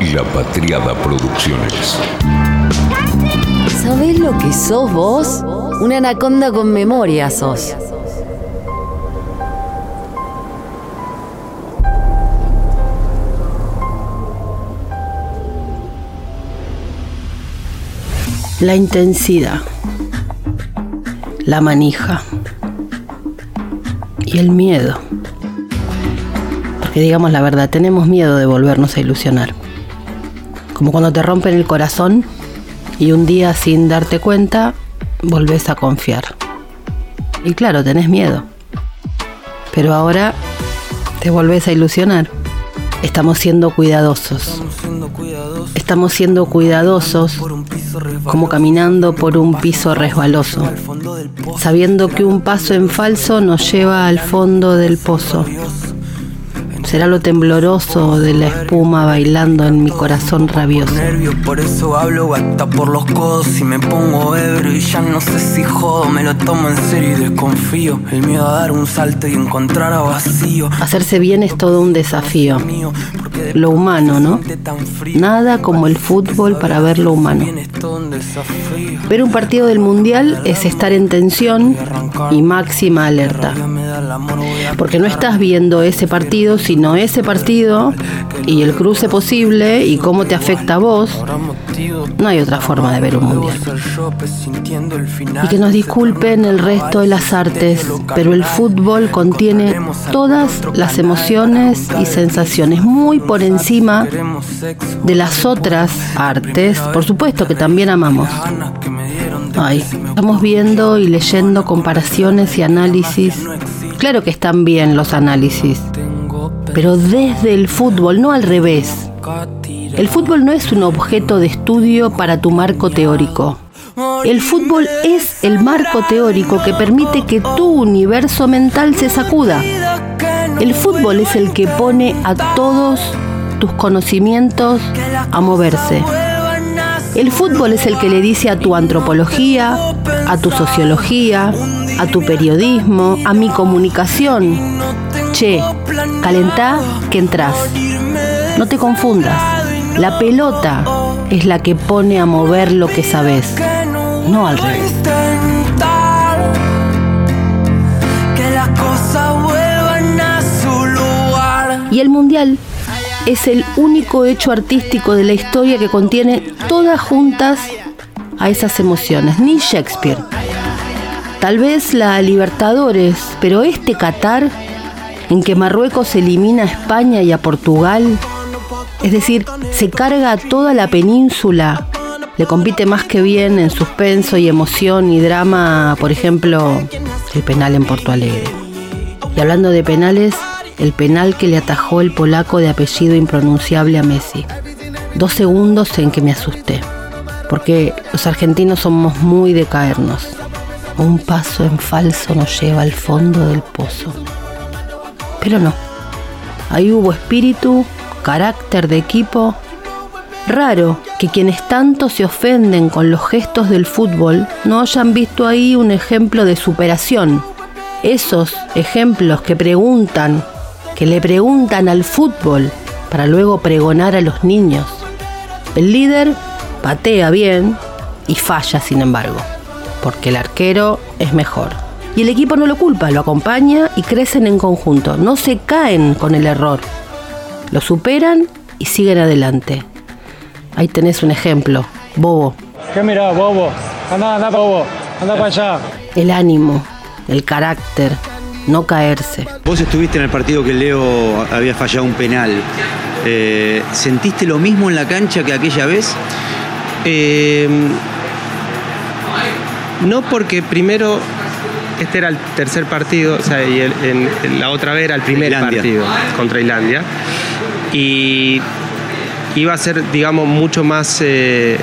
La Patriada Producciones. ¿Sabés lo que sos vos? Una anaconda con memoria sos. La intensidad, la manija y el miedo. Porque digamos la verdad, tenemos miedo de volvernos a ilusionar. Como cuando te rompen el corazón y un día sin darte cuenta volvés a confiar. Y claro, tenés miedo. Pero ahora te volvés a ilusionar. Estamos siendo cuidadosos. Estamos siendo cuidadosos como caminando por un piso resbaloso, sabiendo que un paso en falso nos lleva al fondo del pozo. Será lo tembloroso de la espuma bailando en mi corazón rabioso. Por eso hablo hasta por los codos y me pongo ebrio y ya no sé si jodo, me lo tomo en serio y desconfío. El miedo a dar un salto y encontrar a vacío. Hacerse bien es todo un desafío. Lo humano, ¿no? Nada como el fútbol para ver lo humano. Ver un partido del mundial es estar en tensión y máxima alerta. Porque no estás viendo ese partido, sino ese partido y el cruce posible y cómo te afecta a vos, no hay otra forma de ver un mundial. Y que nos disculpen el resto de las artes, pero el fútbol contiene todas las emociones y sensaciones muy por encima de las otras artes, por supuesto que también amamos. Ay, estamos viendo y leyendo comparaciones y análisis. Claro que están bien los análisis, pero desde el fútbol, no al revés. El fútbol no es un objeto de estudio para tu marco teórico. El fútbol es el marco teórico que permite que tu universo mental se sacuda. El fútbol es el que pone a todos tus conocimientos a moverse. El fútbol es el que le dice a tu antropología, a tu sociología, a tu periodismo, a mi comunicación, Che, calentá que entras. No te confundas. La pelota es la que pone a mover lo que sabes, no al revés. Y el mundial es el único hecho artístico de la historia que contiene todas juntas a esas emociones, ni Shakespeare. Tal vez la Libertadores, pero este Qatar en que Marruecos elimina a España y a Portugal, es decir, se carga a toda la península, le compite más que bien en suspenso y emoción y drama, por ejemplo, el penal en Porto Alegre. Y hablando de penales, el penal que le atajó el polaco de apellido impronunciable a Messi. Dos segundos en que me asusté, porque los argentinos somos muy de caernos. Un paso en falso nos lleva al fondo del pozo. Pero no. Ahí hubo espíritu, carácter de equipo. Raro que quienes tanto se ofenden con los gestos del fútbol no hayan visto ahí un ejemplo de superación. Esos ejemplos que preguntan, que le preguntan al fútbol para luego pregonar a los niños. El líder patea bien y falla sin embargo, porque el arquero es mejor. Y el equipo no lo culpa, lo acompaña y crecen en conjunto. No se caen con el error. Lo superan y siguen adelante. Ahí tenés un ejemplo. Bobo. ¿Qué mira, Bobo? Anda, anda, Bobo. Anda para allá. El ánimo, el carácter, no caerse. Vos estuviste en el partido que Leo había fallado un penal. Eh, ¿Sentiste lo mismo en la cancha que aquella vez? Eh, no porque primero este era el tercer partido, o sea, y la otra vez era el primer partido contra Islandia. Y iba a ser, digamos, mucho más, eh,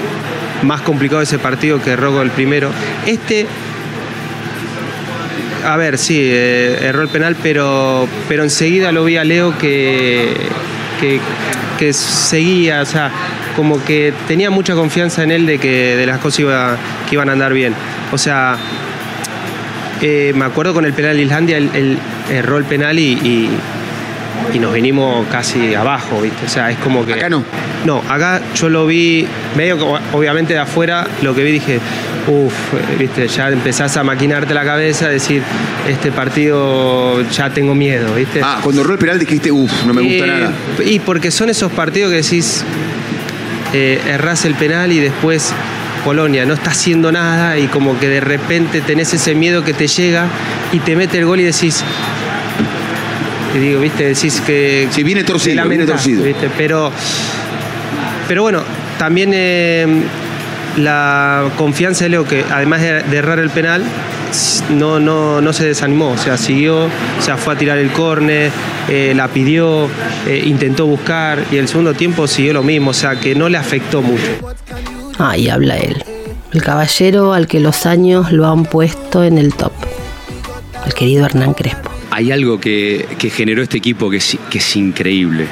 más complicado ese partido que Rogo el primero. Este, a ver, sí, eh, erró el penal, pero, pero enseguida lo vi a Leo que, que, seguía, o sea, como que tenía mucha confianza en él de que de las cosas que iban a andar bien. O sea, eh, me acuerdo con el penal de Islandia, él, erró el penal y, y nos vinimos casi abajo, ¿viste? O sea, es como que. Acá no. No, acá yo lo vi, medio que obviamente de afuera, lo que vi dije, uff, viste, ya empezás a maquinarte la cabeza, decir, este partido ya tengo miedo, ¿viste? Ah, cuando erró el penal dijiste, uff, no me gusta nada. Y porque son esos partidos que decís, eh, errás el penal y después Polonia no está haciendo nada y como que de repente tenés ese miedo que te llega y te mete el gol y decís, y digo, viste, decís que... Sí, viene torcido, viene torcido. ¿viste? Pero, pero bueno, también eh, la confianza de Leo, que además de, de errar el penal, no, no, no se desanimó, o sea, siguió, o sea, fue a tirar el córner, eh, la pidió, eh, intentó buscar y el segundo tiempo siguió lo mismo, o sea, que no le afectó mucho. Ahí habla él. El caballero al que los años lo han puesto en el top. El querido Hernán Crespo. Hay algo que, que generó este equipo que es, que es increíble.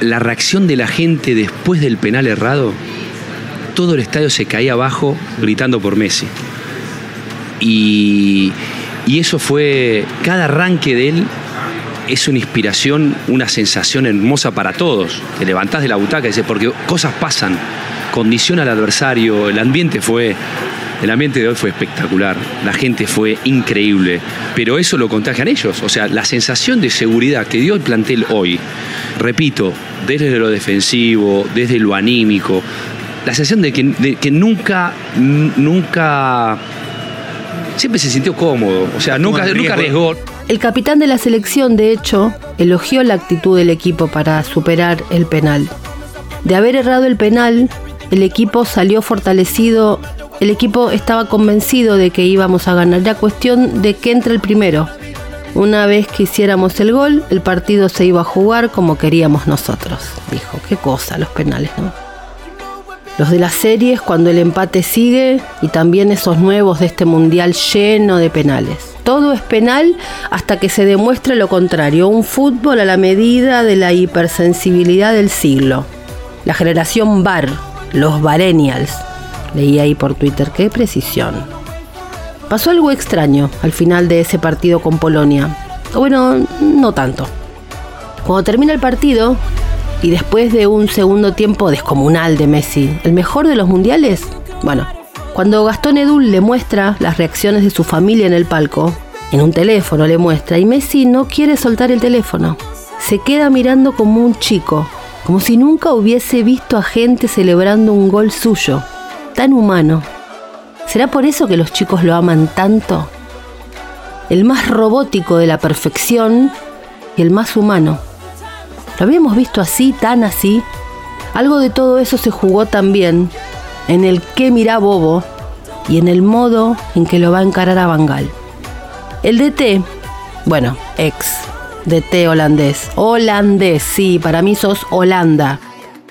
La reacción de la gente después del penal errado, todo el estadio se caía abajo gritando por Messi. Y, y eso fue, cada arranque de él es una inspiración, una sensación hermosa para todos. Te levantás de la butaca y dices, porque cosas pasan, condiciona al adversario, el ambiente fue, el ambiente de hoy fue espectacular, la gente fue increíble, pero eso lo contagian ellos, o sea, la sensación de seguridad que dio el plantel hoy, repito, desde lo defensivo, desde lo anímico, la sensación de que, de que nunca, nunca, siempre se sintió cómodo, o sea, nunca, nunca arriesgó. El capitán de la selección, de hecho, elogió la actitud del equipo para superar el penal. De haber errado el penal, el equipo salió fortalecido, el equipo estaba convencido de que íbamos a ganar. Ya cuestión de que entre el primero. Una vez que hiciéramos el gol, el partido se iba a jugar como queríamos nosotros. Dijo, qué cosa los penales, ¿no? Los de las series cuando el empate sigue y también esos nuevos de este mundial lleno de penales. Todo es penal hasta que se demuestre lo contrario, un fútbol a la medida de la hipersensibilidad del siglo. La generación VAR, los Varenials. Leí ahí por Twitter, qué precisión. Pasó algo extraño al final de ese partido con Polonia. Bueno, no tanto. Cuando termina el partido, y después de un segundo tiempo descomunal de Messi, el mejor de los mundiales, bueno, cuando Gastón Edul le muestra las reacciones de su familia en el palco, en un teléfono le muestra, y Messi no quiere soltar el teléfono. Se queda mirando como un chico, como si nunca hubiese visto a gente celebrando un gol suyo, tan humano. ¿Será por eso que los chicos lo aman tanto? El más robótico de la perfección y el más humano. ¿Lo habíamos visto así, tan así? Algo de todo eso se jugó también en el que mira Bobo y en el modo en que lo va a encarar a Bangal. El DT, bueno, ex DT holandés. Holandés, sí, para mí sos Holanda.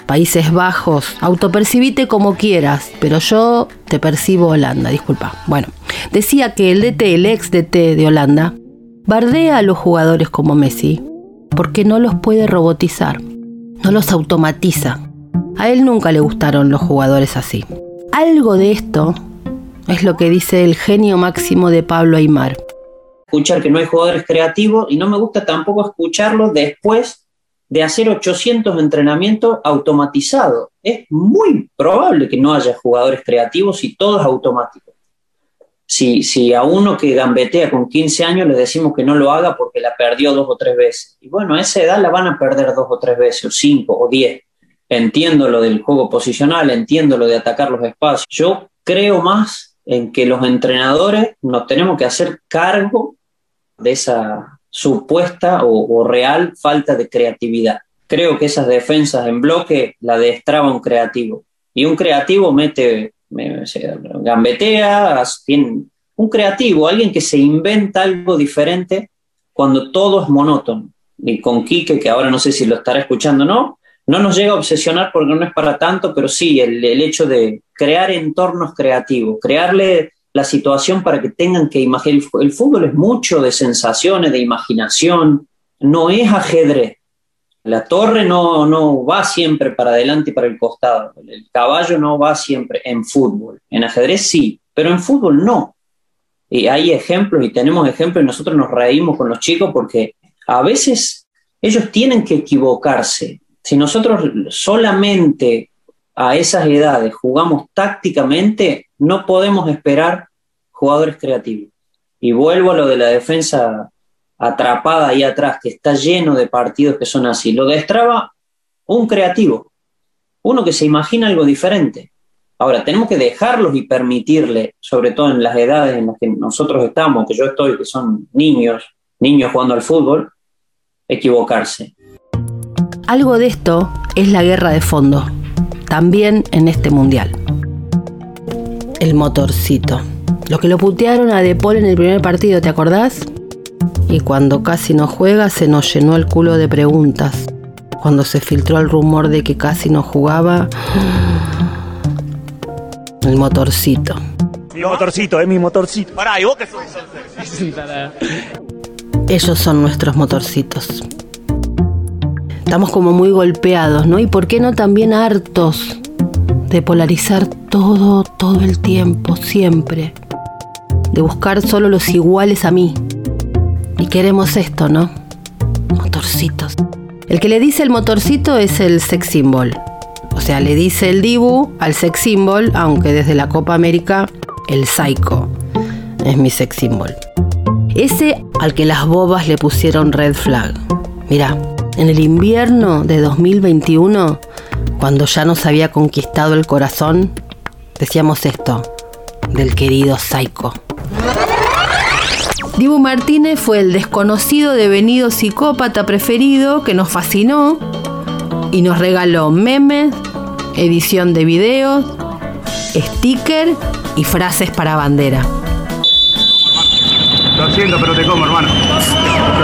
Países Bajos, autopercibite como quieras, pero yo te percibo Holanda, disculpa. Bueno, decía que el DT, el ex DT de Holanda, bardea a los jugadores como Messi porque no los puede robotizar, no los automatiza. A él nunca le gustaron los jugadores así. Algo de esto es lo que dice el genio máximo de Pablo Aymar. Escuchar que no hay jugadores creativos y no me gusta tampoco escucharlos después de hacer 800 entrenamientos automatizados. Es muy probable que no haya jugadores creativos y todos automáticos. Si, si a uno que gambetea con 15 años le decimos que no lo haga porque la perdió dos o tres veces. Y bueno, a esa edad la van a perder dos o tres veces, o cinco o diez. Entiendo lo del juego posicional, entiendo lo de atacar los espacios. Yo creo más en que los entrenadores nos tenemos que hacer cargo de esa supuesta o, o real falta de creatividad. Creo que esas defensas en bloque la destraba un creativo. Y un creativo mete, gambetea, tiene- un creativo, alguien que se inventa algo diferente cuando todo es monótono. Y con Quique, que ahora no sé si lo estará escuchando o no, no nos llega a obsesionar porque no es para tanto, pero sí el, el hecho de crear entornos creativos, crearle la situación para que tengan que imaginar. El, fútbol es mucho de sensaciones, de imaginación, no es ajedrez. La torre no, no va siempre para adelante y para el costado. El caballo no va siempre en fútbol. En ajedrez sí, pero en fútbol no. Y hay ejemplos y tenemos ejemplos y nosotros nos reímos con los chicos porque a veces ellos tienen que equivocarse. Si nosotros solamente a esas edades jugamos tácticamente, no podemos esperar jugadores creativos. Y vuelvo a lo de la defensa atrapada ahí atrás, que está lleno de partidos que son así. Lo destraba un creativo, uno que se imagina algo diferente. Ahora, tenemos que dejarlos y permitirle, sobre todo en las edades en las que nosotros estamos, que yo estoy, que son niños, niños jugando al fútbol, equivocarse. Algo de esto es la guerra de fondo, también en este mundial. El motorcito. Lo que lo putearon a De Paul en el primer partido, ¿te acordás? Y cuando casi no juega se nos llenó el culo de preguntas. Cuando se filtró el rumor de que casi no jugaba... El motorcito. Mi motorcito, es mi motorcito. Pará, ¿y vos qué sos? Ellos son nuestros motorcitos. Estamos como muy golpeados, ¿no? Y por qué no también hartos de polarizar todo, todo el tiempo, siempre. De buscar solo los iguales a mí. Y queremos esto, ¿no? Motorcitos. El que le dice el motorcito es el sex symbol. O sea, le dice el Dibu al sex symbol, aunque desde la Copa América el psycho es mi sex symbol. Ese al que las bobas le pusieron red flag. Mira, en el invierno de 2021, cuando ya nos había conquistado el corazón, decíamos esto del querido psycho. Dibu Martínez fue el desconocido devenido psicópata preferido que nos fascinó y nos regaló memes, edición de videos, sticker y frases para bandera. Lo siento, pero te como, hermano. Lo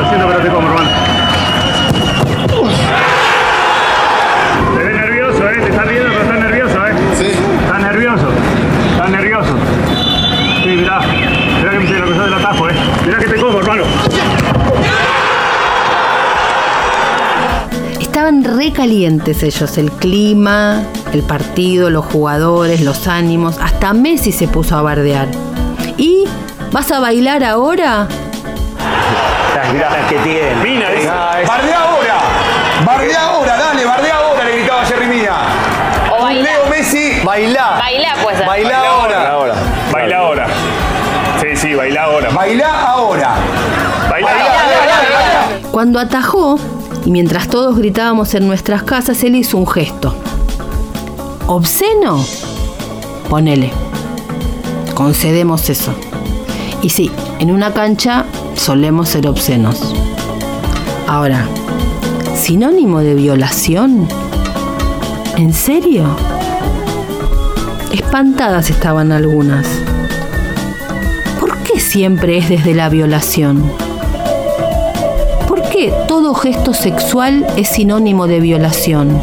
siento, pero te como, hermano. Te ves nervioso, ¿eh? Te estás viendo, pero estás nervioso, ¿eh? Sí. Estás nervioso. Estás nervioso. Sí, mirá. Mirá que me lo que sos del Mirá que te como, hermano. Estaban re calientes ellos, el clima, el partido, los jugadores, los ánimos, hasta Messi se puso a bardear. ¿Y vas a bailar ahora? Las ganas que tiene. Mina, ¿eh? ¡Bardea ahora! ¡Bardea ahora! ¡Dale, bardea ahora! Le gritaba Jerry Mina. O bailá. Leo Messi, bailá. Bailá, pues. Bailá ahora. Baila ahora. Sí, sí, baila ahora. Bailá ahora. Cuando atajó, y mientras todos gritábamos en nuestras casas, él hizo un gesto. ¿Obsceno? Ponele. Concedemos eso. Y sí, en una cancha solemos ser obscenos. Ahora, ¿sinónimo de violación? ¿En serio? Espantadas estaban algunas. ¿Por qué siempre es desde la violación? ¿Por qué todo gesto sexual es sinónimo de violación?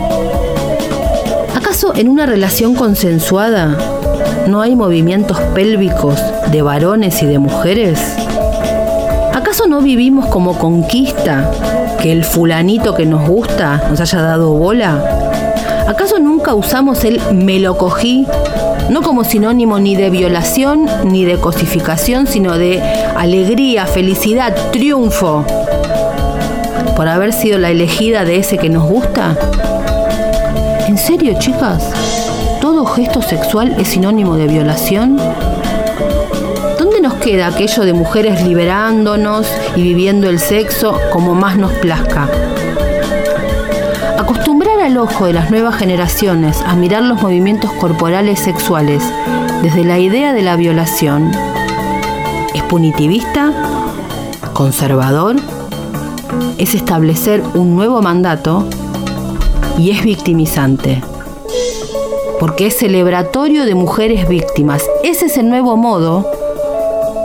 ¿Acaso en una relación consensuada no hay movimientos pélvicos de varones y de mujeres? ¿Acaso no vivimos como conquista que el fulanito que nos gusta nos haya dado bola? ¿Acaso nunca usamos el me lo cogí no como sinónimo ni de violación ni de cosificación, sino de alegría, felicidad, triunfo por haber sido la elegida de ese que nos gusta? ¿En serio, chicas? ¿Todo gesto sexual es sinónimo de violación? ¿Dónde nos queda aquello de mujeres liberándonos y viviendo el sexo como más nos plazca? Acostumbrar al ojo de las nuevas generaciones a mirar los movimientos corporales sexuales desde la idea de la violación es punitivista, conservador, es establecer un nuevo mandato y es victimizante. Porque es celebratorio de mujeres víctimas. Ese es el nuevo modo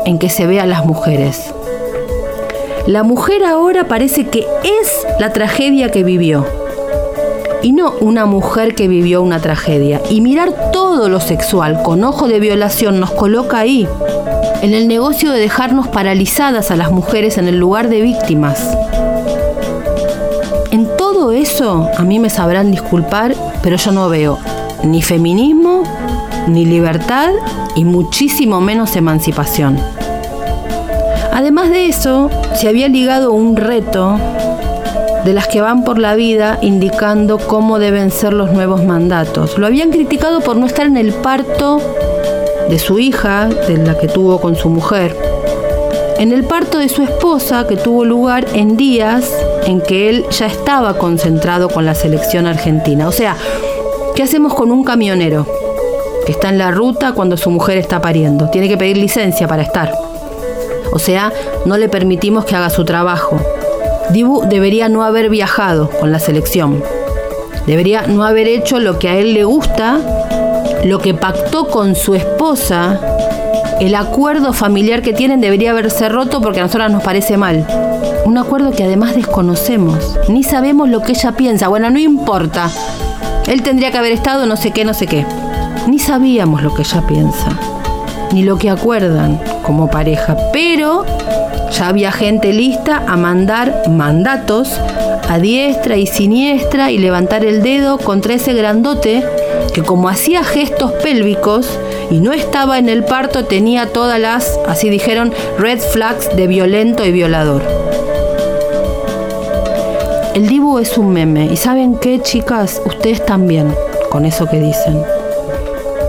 en que se ve a las mujeres. La mujer ahora parece que es la tragedia que vivió y no una mujer que vivió una tragedia. Y mirar todo lo sexual con ojo de violación nos coloca ahí, en el negocio de dejarnos paralizadas a las mujeres en el lugar de víctimas. Todo eso, a mí me sabrán disculpar, pero yo no veo ni feminismo, ni libertad y muchísimo menos emancipación. Además de eso, se había ligado un reto de las que van por la vida indicando cómo deben ser los nuevos mandatos. Lo habían criticado por no estar en el parto de su hija, de la que tuvo con su mujer, en el parto de su esposa que tuvo lugar en días en que él ya estaba concentrado con la selección argentina. O sea, ¿qué hacemos con un camionero que está en la ruta cuando su mujer está pariendo? Tiene que pedir licencia para estar. O sea, no le permitimos que haga su trabajo. Dibu debería no haber viajado con la selección. Debería no haber hecho lo que a él le gusta, lo que pactó con su esposa. El acuerdo familiar que tienen debería haberse roto porque a nosotras nos parece mal. Un acuerdo que además desconocemos. Ni sabemos lo que ella piensa. Bueno, no importa. Él tendría que haber estado no sé qué, no sé qué. Ni sabíamos lo que ella piensa. Ni lo que acuerdan como pareja. Pero ya había gente lista a mandar mandatos a diestra y siniestra y levantar el dedo contra ese grandote que como hacía gestos pélvicos y no estaba en el parto tenía todas las, así dijeron, red flags de violento y violador. El Dibu es un meme y saben qué chicas, ustedes también con eso que dicen.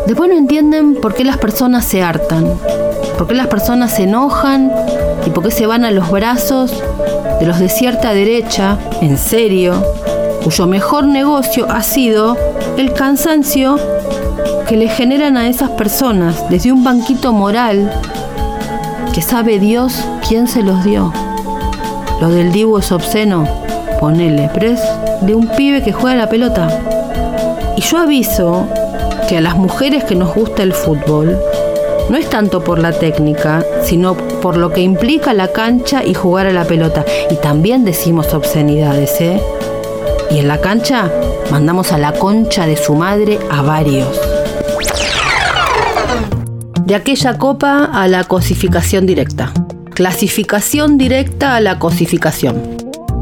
Después no entienden por qué las personas se hartan, por qué las personas se enojan y por qué se van a los brazos de los de cierta derecha, en serio, cuyo mejor negocio ha sido el cansancio que le generan a esas personas desde un banquito moral que sabe Dios quién se los dio. Lo del Dibu es obsceno, ponele, pero es de un pibe que juega la pelota. Y yo aviso que a las mujeres que nos gusta el fútbol, no es tanto por la técnica, sino por lo que implica la cancha y jugar a la pelota. Y también decimos obscenidades, ¿eh? Y en la cancha mandamos a la concha de su madre a varios. De aquella copa a la cosificación directa. Clasificación directa a la cosificación.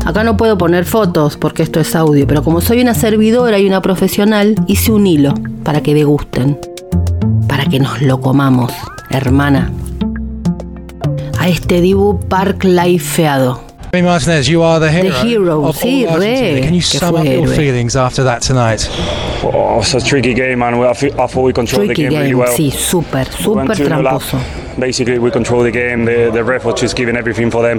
Acá no puedo poner fotos porque esto es audio, pero como soy una servidora y una profesional, hice un hilo para que degusten para que nos lo comamos, hermana. A este Dibu Park Lifeado. Martinez, you are the hero. The hero, of sí, all re. Can you sum up your héroe. feelings after that tonight? Oh, it's a tricky game, man. I, fe- I thought we controlled Tricky the game, really well. sí, súper, súper 2-0 tramposo. Basically, we controlled the game. The, the ref was just giving everything for them.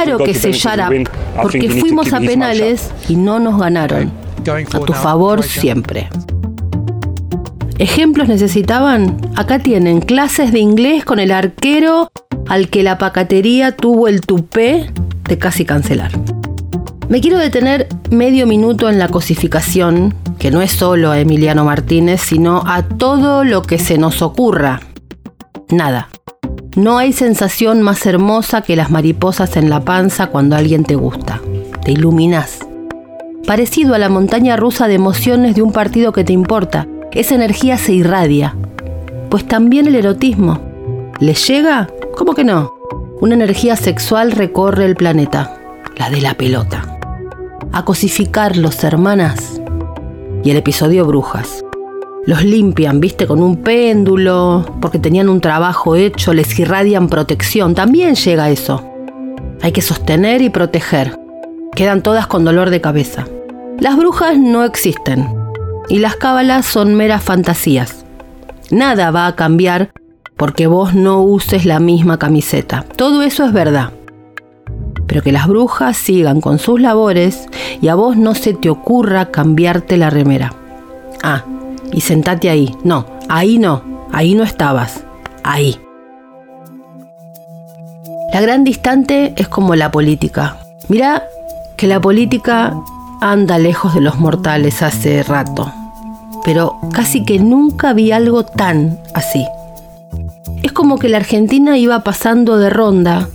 claro que to se penalties, we shut win. up, I think porque fuimos a penales y no nos ganaron. A tu favor siempre. ¿Ejemplos necesitaban? Acá tienen clases de inglés con el arquero al que la pacatería tuvo el tupé de casi cancelar. Me quiero detener medio minuto en la cosificación, que no es solo a Emiliano Martínez, sino a todo lo que se nos ocurra. Nada. No hay sensación más hermosa que las mariposas en la panza cuando alguien te gusta. Te iluminas. Parecido a la montaña rusa de emociones de un partido que te importa. Esa energía se irradia. Pues también el erotismo. ¿Les llega? ¿Cómo que no? Una energía sexual recorre el planeta. La de la pelota. A cosificarlos, hermanas. Y el episodio Brujas. Los limpian, viste, con un péndulo, porque tenían un trabajo hecho, les irradian protección. También llega eso. Hay que sostener y proteger. Quedan todas con dolor de cabeza. Las brujas no existen. Y las cábalas son meras fantasías. Nada va a cambiar porque vos no uses la misma camiseta. Todo eso es verdad. Pero que las brujas sigan con sus labores y a vos no se te ocurra cambiarte la remera. Ah, y sentate ahí. No, ahí no. Ahí no estabas. Ahí. La gran distante es como la política. Mirá que la política anda lejos de los mortales hace rato. Pero casi que nunca vi algo tan así. Es como que la Argentina iba pasando de ronda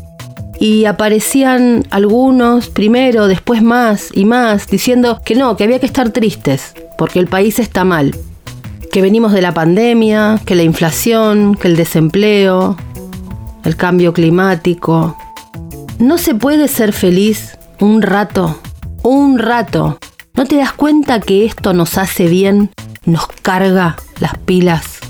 y aparecían algunos primero, después más y más, diciendo que no, que había que estar tristes, porque el país está mal, que venimos de la pandemia, que la inflación, que el desempleo, el cambio climático. No se puede ser feliz un rato, un rato. ¿No te das cuenta que esto nos hace bien, nos carga las pilas?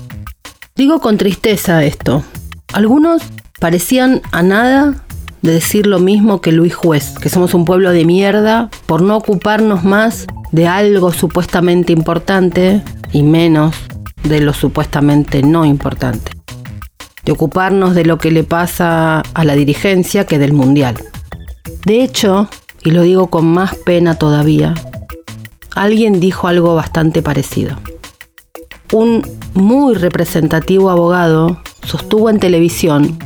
Digo con tristeza esto. Algunos parecían a nada de decir lo mismo que Luis Juez, que somos un pueblo de mierda por no ocuparnos más de algo supuestamente importante y menos de lo supuestamente no importante. De ocuparnos de lo que le pasa a la dirigencia que del mundial. De hecho, y lo digo con más pena todavía, alguien dijo algo bastante parecido. Un muy representativo abogado sostuvo en televisión,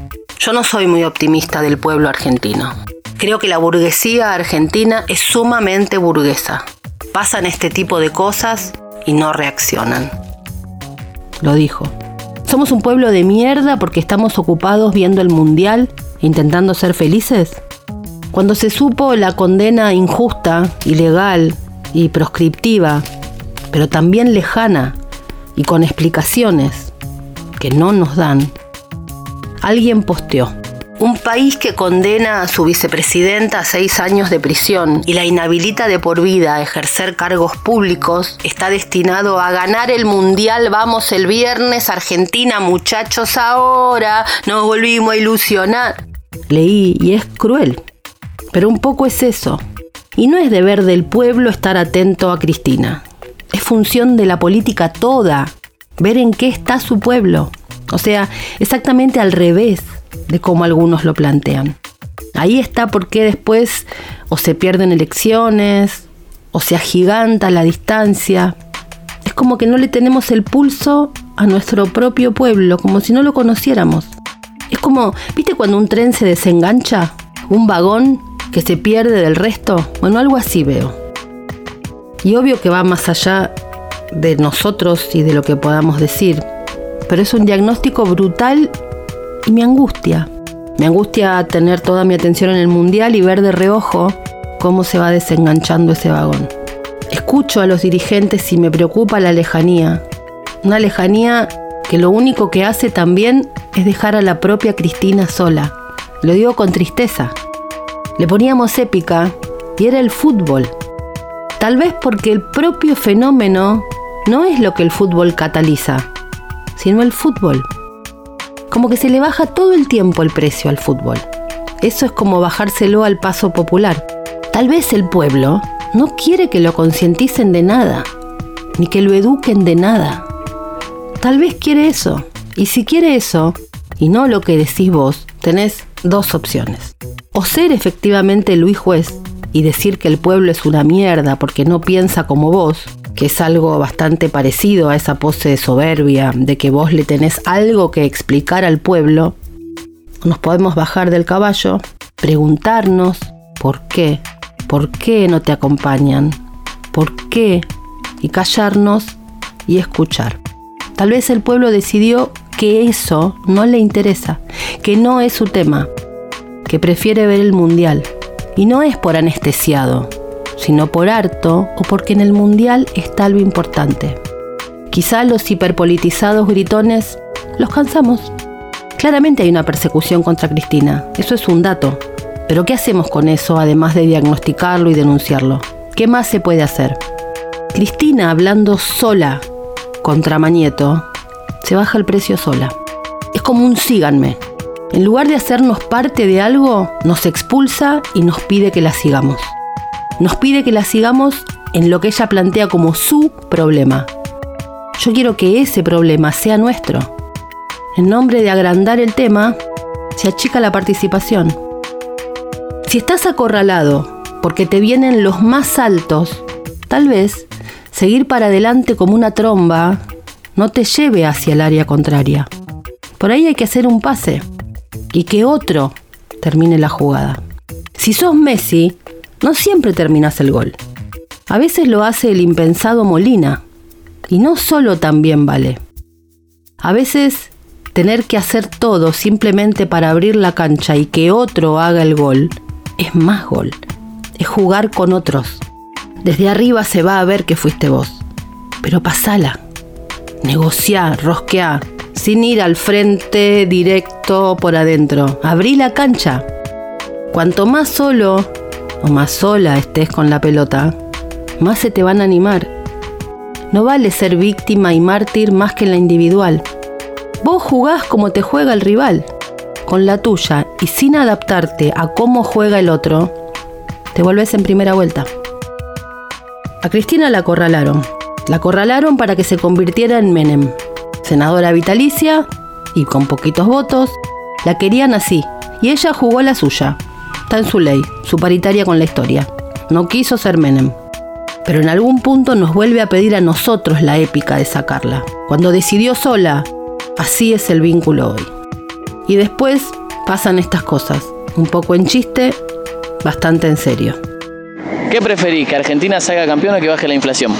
yo no soy muy optimista del pueblo argentino. Creo que la burguesía argentina es sumamente burguesa. Pasan este tipo de cosas y no reaccionan. Lo dijo. ¿Somos un pueblo de mierda porque estamos ocupados viendo el mundial, intentando ser felices? Cuando se supo la condena injusta, ilegal y proscriptiva, pero también lejana y con explicaciones que no nos dan, alguien posteó. Un país que condena a su vicepresidenta a seis años de prisión y la inhabilita de por vida a ejercer cargos públicos está destinado a ganar el Mundial Vamos el viernes Argentina muchachos ahora, nos volvimos a ilusionar. Leí y es cruel, pero un poco es eso. Y no es deber del pueblo estar atento a Cristina. Es función de la política toda, ver en qué está su pueblo. O sea, exactamente al revés de cómo algunos lo plantean. Ahí está porque después o se pierden elecciones o se agiganta la distancia. Es como que no le tenemos el pulso a nuestro propio pueblo, como si no lo conociéramos. Es como, ¿viste cuando un tren se desengancha? Un vagón que se pierde del resto. Bueno, algo así veo. Y obvio que va más allá de nosotros y de lo que podamos decir. Pero es un diagnóstico brutal y me angustia. Me angustia tener toda mi atención en el mundial y ver de reojo cómo se va desenganchando ese vagón. Escucho a los dirigentes y me preocupa la lejanía. Una lejanía que lo único que hace también es dejar a la propia Cristina sola. Lo digo con tristeza. Le poníamos épica y era el fútbol. Tal vez porque el propio fenómeno no es lo que el fútbol cataliza, sino el fútbol como que se le baja todo el tiempo el precio al fútbol. Eso es como bajárselo al paso popular. Tal vez el pueblo no quiere que lo concienticen de nada, ni que lo eduquen de nada. Tal vez quiere eso. Y si quiere eso, y no lo que decís vos, tenés dos opciones. O ser efectivamente Luis Juez y decir que el pueblo es una mierda porque no piensa como vos, que es algo bastante parecido a esa pose de soberbia, de que vos le tenés algo que explicar al pueblo, nos podemos bajar del caballo, preguntarnos por qué, por qué no te acompañan, por qué, y callarnos y escuchar. Tal vez el pueblo decidió que eso no le interesa, que no es su tema, que prefiere ver el mundial. Y no es por anestesiado, sino por harto o porque en el mundial está algo importante. Quizá los hiperpolitizados gritones los cansamos. Claramente hay una persecución contra Cristina, eso es un dato. Pero ¿qué hacemos con eso además de diagnosticarlo y denunciarlo? ¿Qué más se puede hacer? Cristina hablando sola contra Mañeto, se baja el precio sola. Es como un síganme. En lugar de hacernos parte de algo, nos expulsa y nos pide que la sigamos nos pide que la sigamos en lo que ella plantea como su problema. Yo quiero que ese problema sea nuestro. En nombre de agrandar el tema, se achica la participación. Si estás acorralado porque te vienen los más altos, tal vez seguir para adelante como una tromba no te lleve hacia el área contraria. Por ahí hay que hacer un pase y que otro termine la jugada. Si sos Messi, no siempre terminas el gol. A veces lo hace el impensado Molina. Y no solo también vale. A veces tener que hacer todo simplemente para abrir la cancha y que otro haga el gol, es más gol. Es jugar con otros. Desde arriba se va a ver que fuiste vos. Pero pasala. Negociá, rosqueá, sin ir al frente directo por adentro. Abrí la cancha. Cuanto más solo o más sola estés con la pelota, más se te van a animar. No vale ser víctima y mártir más que en la individual. Vos jugás como te juega el rival, con la tuya y sin adaptarte a cómo juega el otro, te volvés en primera vuelta. A Cristina la acorralaron. La acorralaron para que se convirtiera en Menem. Senadora vitalicia y con poquitos votos, la querían así, y ella jugó la suya. Está en su ley, su paritaria con la historia. No quiso ser Menem. Pero en algún punto nos vuelve a pedir a nosotros la épica de sacarla. Cuando decidió sola, así es el vínculo hoy. Y después pasan estas cosas, un poco en chiste, bastante en serio. ¿Qué preferís, que Argentina salga campeón o que baje la inflación?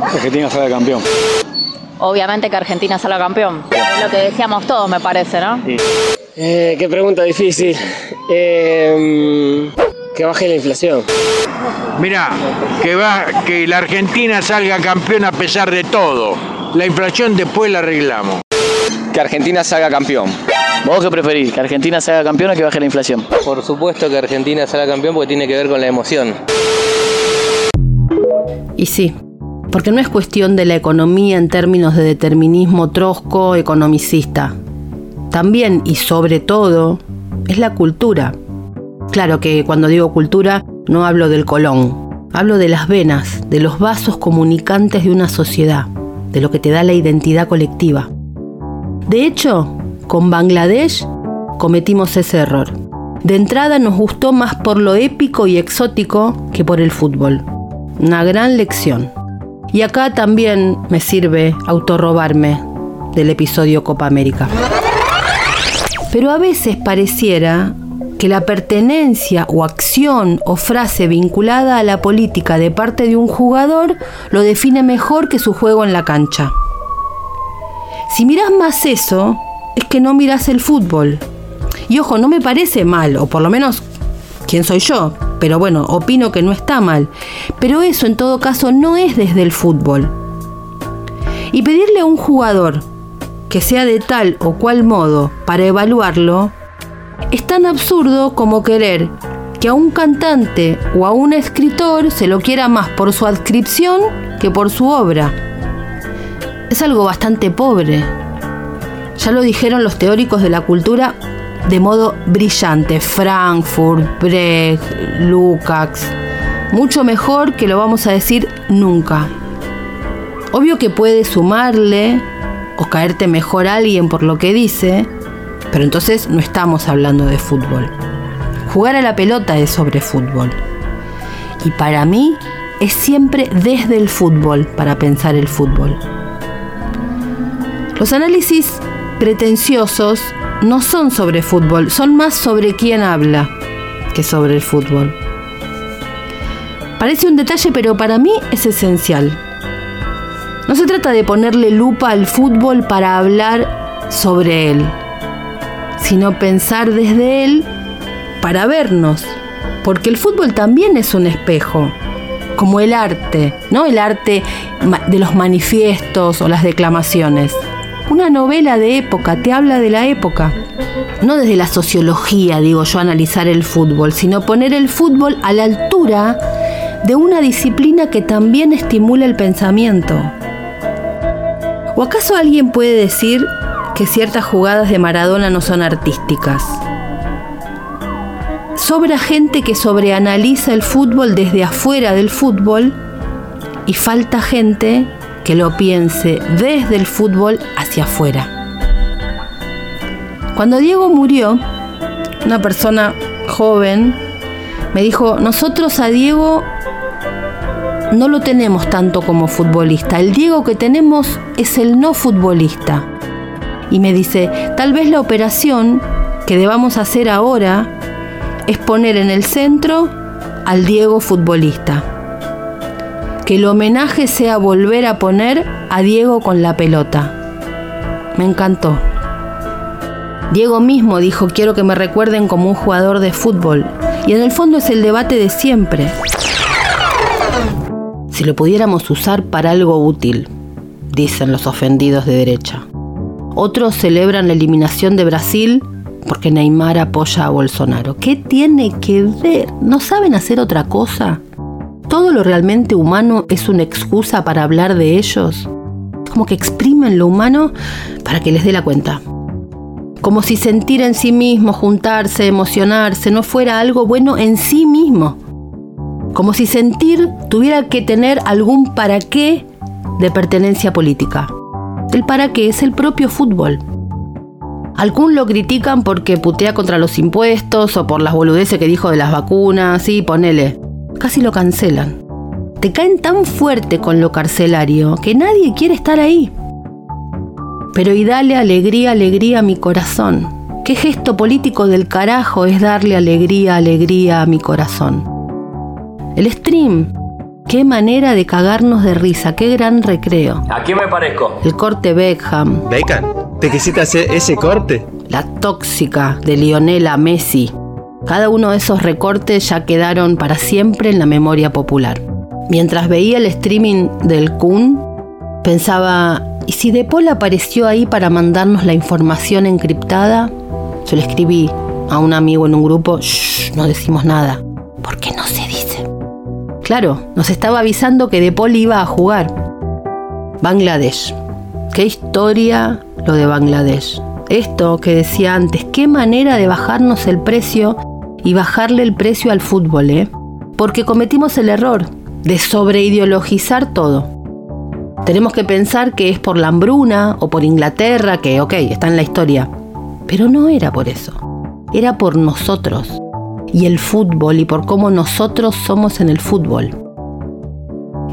Argentina salga campeón. Obviamente que Argentina salga campeón. Es lo que decíamos todos, me parece, ¿no? Eh, qué pregunta difícil. Eh, que baje la inflación. Mira, que, va, que la Argentina salga campeón a pesar de todo. La inflación después la arreglamos. Que Argentina salga campeón. ¿Vos qué preferís? ¿Que Argentina salga campeón o que baje la inflación? Por supuesto que Argentina salga campeón porque tiene que ver con la emoción. Y sí, porque no es cuestión de la economía en términos de determinismo trosco economicista. También y sobre todo es la cultura. Claro que cuando digo cultura no hablo del colón, hablo de las venas, de los vasos comunicantes de una sociedad, de lo que te da la identidad colectiva. De hecho, con Bangladesh cometimos ese error. De entrada nos gustó más por lo épico y exótico que por el fútbol. Una gran lección. Y acá también me sirve autorrobarme del episodio Copa América. Pero a veces pareciera que la pertenencia o acción o frase vinculada a la política de parte de un jugador lo define mejor que su juego en la cancha. Si miras más eso, es que no miras el fútbol. Y ojo, no me parece mal, o por lo menos, ¿quién soy yo? Pero bueno, opino que no está mal. Pero eso en todo caso no es desde el fútbol. Y pedirle a un jugador que sea de tal o cual modo para evaluarlo es tan absurdo como querer que a un cantante o a un escritor se lo quiera más por su adscripción que por su obra. Es algo bastante pobre. Ya lo dijeron los teóricos de la cultura de modo brillante. Frankfurt, Brecht, Lukács. Mucho mejor que lo vamos a decir nunca. Obvio que puede sumarle o caerte mejor a alguien por lo que dice, pero entonces no estamos hablando de fútbol. Jugar a la pelota es sobre fútbol. Y para mí es siempre desde el fútbol para pensar el fútbol. Los análisis pretenciosos no son sobre fútbol, son más sobre quién habla que sobre el fútbol. Parece un detalle, pero para mí es esencial. No se trata de ponerle lupa al fútbol para hablar sobre él sino pensar desde él para vernos, porque el fútbol también es un espejo, como el arte, no el arte de los manifiestos o las declamaciones. Una novela de época te habla de la época. No desde la sociología, digo yo, analizar el fútbol, sino poner el fútbol a la altura de una disciplina que también estimula el pensamiento. ¿O acaso alguien puede decir que ciertas jugadas de Maradona no son artísticas. Sobra gente que sobreanaliza el fútbol desde afuera del fútbol y falta gente que lo piense desde el fútbol hacia afuera. Cuando Diego murió, una persona joven me dijo, nosotros a Diego no lo tenemos tanto como futbolista, el Diego que tenemos es el no futbolista y me dice, tal vez la operación que debamos hacer ahora es poner en el centro al Diego futbolista. Que el homenaje sea volver a poner a Diego con la pelota. Me encantó. Diego mismo dijo, quiero que me recuerden como un jugador de fútbol. Y en el fondo es el debate de siempre. Si lo pudiéramos usar para algo útil, dicen los ofendidos de derecha. Otros celebran la eliminación de Brasil porque Neymar apoya a Bolsonaro. ¿Qué tiene que ver? ¿No saben hacer otra cosa? ¿Todo lo realmente humano es una excusa para hablar de ellos? Como que exprimen lo humano para que les dé la cuenta. Como si sentir en sí mismo, juntarse, emocionarse, no fuera algo bueno en sí mismo. Como si sentir tuviera que tener algún para qué de pertenencia política. El para qué es el propio fútbol. Algún lo critican porque putea contra los impuestos o por las boludeces que dijo de las vacunas, sí, ponele. Casi lo cancelan. Te caen tan fuerte con lo carcelario que nadie quiere estar ahí. Pero y dale alegría, alegría a mi corazón. ¿Qué gesto político del carajo es darle alegría, alegría a mi corazón? El stream. Qué manera de cagarnos de risa, qué gran recreo. ¿A quién me parezco? El corte Beckham. Beckham, ¿te quisiste hacer ese corte? La tóxica de Lionela Messi. Cada uno de esos recortes ya quedaron para siempre en la memoria popular. Mientras veía el streaming del Kun, pensaba, ¿y si De Paul apareció ahí para mandarnos la información encriptada? Se lo escribí a un amigo en un grupo, Shh, no decimos nada. ¿Por qué no se? Claro, nos estaba avisando que De Paul iba a jugar. Bangladesh. Qué historia lo de Bangladesh. Esto que decía antes, qué manera de bajarnos el precio y bajarle el precio al fútbol, ¿eh? Porque cometimos el error de sobreideologizar todo. Tenemos que pensar que es por la hambruna o por Inglaterra, que ok, está en la historia. Pero no era por eso. Era por nosotros. Y el fútbol y por cómo nosotros somos en el fútbol.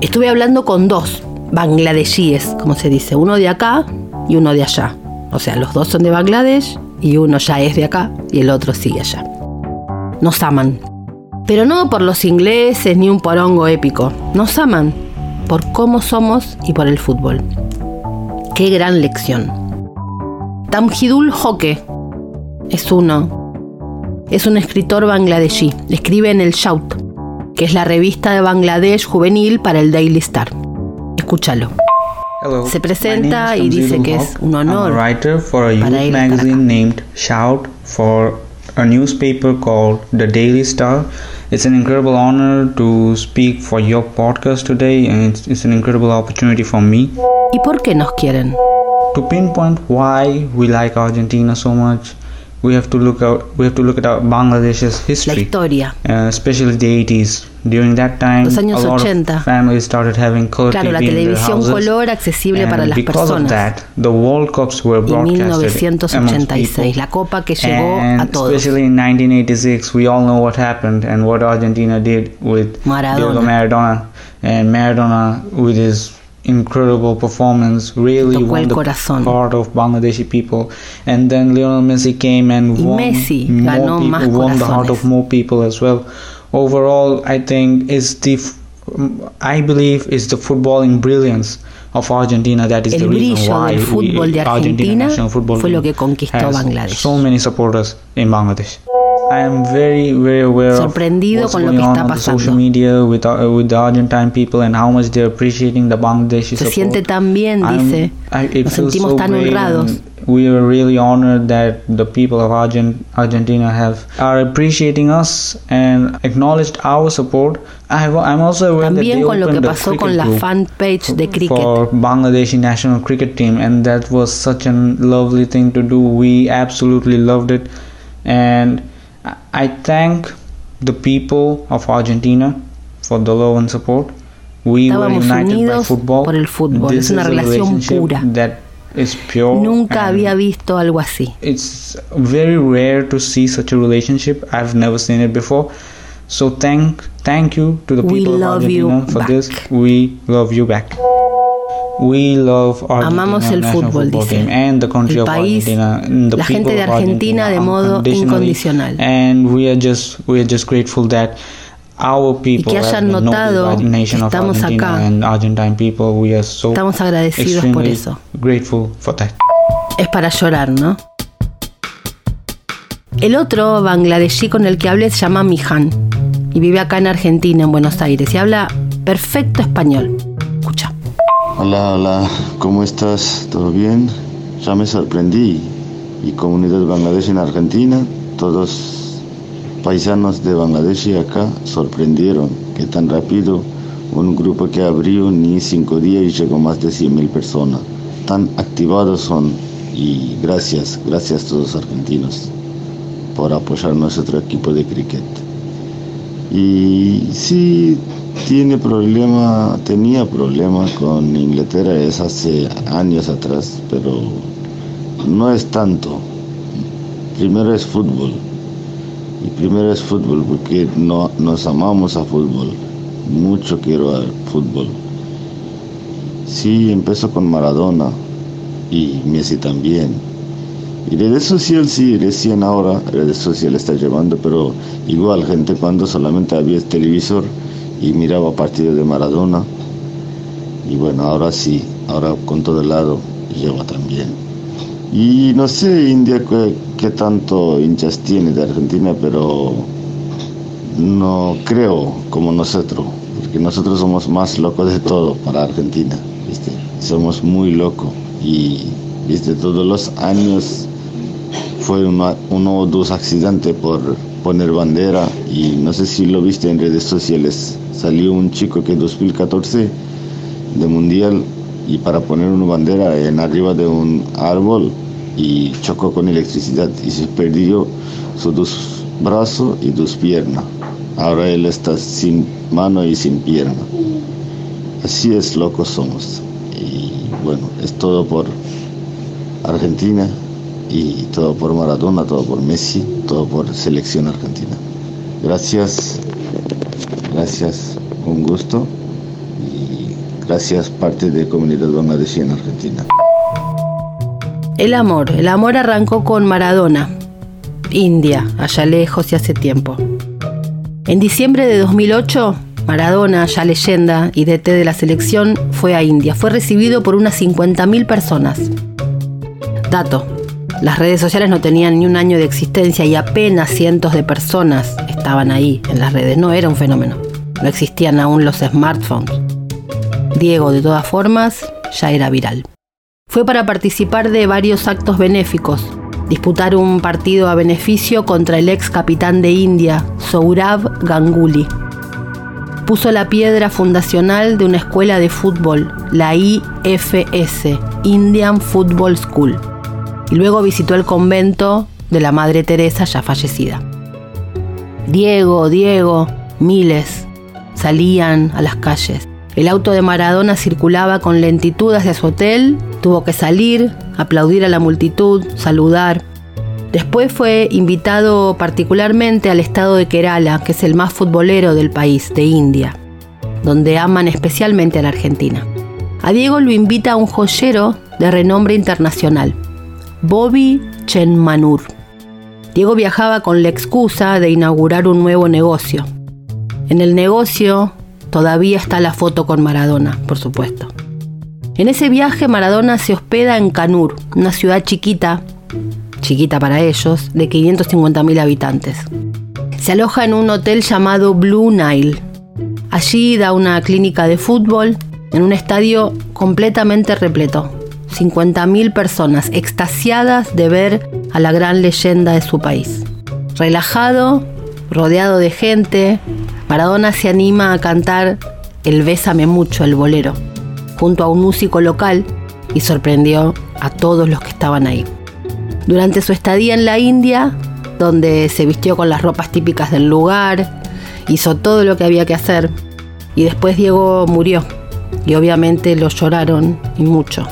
Estuve hablando con dos bangladesíes, como se dice, uno de acá y uno de allá. O sea, los dos son de Bangladesh y uno ya es de acá y el otro sigue allá. Nos aman. Pero no por los ingleses ni un porongo épico. Nos aman por cómo somos y por el fútbol. Qué gran lección. Tamhidul Hoke es uno. Es un escritor bangladesí. Escribe en el Shout, que es la revista de Bangladesh juvenil para el Daily Star. Escúchalo. Se presenta y dice que es un honor I'm a writer for a para youth él estar acá. magazine named Shout for a newspaper called The Daily Star. It's an incredible honor to speak for your podcast today, and it's, it's an incredible opportunity for me ¿Y por qué nos quieren? to pinpoint why we like Argentina so much. We have to look out. We have to look at our Bangladesh's La history, historia. uh, especially the 80s. During that time, Los años a lot 80. of families started having color Claro, la TV in their televisión houses. color accesible And para las because of that, the World Cups were broadcasted amongst 1986, la copa que llegó and a todos. especially in 1986, we all know what happened and what Argentina did with Maradona. Diego Maradona. And Maradona, with his incredible performance, really Tocó el won the corazón. heart of Bangladeshi people. And then Lionel Messi came and Y won Messi more ganó people, más won the heart of more people as well. Overall, I think it's the, I believe it's the footballing brilliance of Argentina that is El the reason why del we- de Argentina Argentina national football fue lo que conquistó has Bangladesh. So many supporters in Bangladesh. I am very, very aware Sorprendido of what's con lo going que on está on the social pasando. media with, uh, with the Argentine people and how much they're appreciating the Bangladeshi Se support. siente tan bien, I'm- dice. I- it Nos feels sentimos so tan great honrados. and We are really honored that the people of Argent- Argentina have are appreciating us and acknowledged our support. I, I'm also aware that También they con lo que opened a pasó cricket con la group fanpage de cricket. for Bangladeshi national cricket team, and that was such a lovely thing to do. We absolutely loved it, and I- thank the people of Argentina for the love and support. We were united by football. por el fútbol. This Es una relación relationship pura. That is pure. Nunca había visto algo así. it's very rare to see such a relationship. I've never seen it before. So thank thank you to the people of Argentina for back. this. We love you back. We love Amamos el fútbol, football dice. team and the country El of país, Argentina, and the la gente de Argentina de modo incondicional. And we are just we are just grateful that our people que hayan notado que estamos acá. and Argentine people. We are so Estamos agradecidos por eso. grateful for that. Es para llorar, ¿no? El otro bangladesí con el que hablé se llama Mihan y vive acá en Argentina, en Buenos Aires, y habla perfecto español. Hola, hola, ¿cómo estás? ¿Todo bien? Ya me sorprendí. Y comunidad Bangladesh en Argentina, todos paisanos de Bangladesh acá sorprendieron que tan rápido un grupo que abrió ni cinco días y llegó más de 100.000 personas. Tan activados son y gracias, gracias a todos los argentinos por apoyar nuestro equipo de cricket. Y sí, tiene problema, tenía problemas con Inglaterra es hace años atrás, pero no es tanto. Primero es fútbol. Y primero es fútbol porque no, nos amamos a fútbol. Mucho quiero al fútbol. Sí, empezó con Maradona y Messi también. Y redes sociales sí, recién ahora redes sociales está llevando, pero igual gente cuando solamente había televisor y miraba partidos de Maradona. Y bueno, ahora sí, ahora con todo el lado lleva también. Y no sé India qué, tanto hinchas tiene de Argentina, pero no creo como nosotros, porque nosotros somos más locos de todo para Argentina, ¿viste? Somos muy locos y, ¿viste? Todos los años fue uno o dos accidentes por poner bandera y no sé si lo viste en redes sociales. Salió un chico que en 2014 de mundial y para poner una bandera en arriba de un árbol y chocó con electricidad y se perdió sus dos brazos y dos piernas. Ahora él está sin mano y sin pierna. Así es, locos somos. Y bueno, es todo por Argentina y todo por Maradona, todo por Messi, todo por selección argentina. Gracias, gracias, un gusto y gracias parte de comunidad bangladesí en Argentina. El amor, el amor arrancó con Maradona, India, allá lejos y hace tiempo. En diciembre de 2008, Maradona, ya leyenda y DT de la selección, fue a India. Fue recibido por unas 50.000 personas. Dato, las redes sociales no tenían ni un año de existencia y apenas cientos de personas estaban ahí en las redes. No era un fenómeno. No existían aún los smartphones. Diego, de todas formas, ya era viral. Fue para participar de varios actos benéficos, disputar un partido a beneficio contra el ex capitán de India, Sourav Ganguly. Puso la piedra fundacional de una escuela de fútbol, la IFS, Indian Football School, y luego visitó el convento de la Madre Teresa ya fallecida. Diego, Diego, miles salían a las calles. El auto de Maradona circulaba con lentitud hacia su hotel, tuvo que salir, aplaudir a la multitud, saludar. Después fue invitado particularmente al estado de Kerala, que es el más futbolero del país, de India, donde aman especialmente a la Argentina. A Diego lo invita un joyero de renombre internacional, Bobby Chenmanur. Diego viajaba con la excusa de inaugurar un nuevo negocio. En el negocio todavía está la foto con Maradona, por supuesto. En ese viaje Maradona se hospeda en Canur, una ciudad chiquita, chiquita para ellos, de 550.000 habitantes. Se aloja en un hotel llamado Blue Nile. Allí da una clínica de fútbol en un estadio completamente repleto. 50.000 personas extasiadas de ver a la gran leyenda de su país. Relajado, rodeado de gente, Maradona se anima a cantar el Bésame mucho, el bolero, junto a un músico local y sorprendió a todos los que estaban ahí. Durante su estadía en la India, donde se vistió con las ropas típicas del lugar, hizo todo lo que había que hacer y después Diego murió y obviamente lo lloraron y mucho.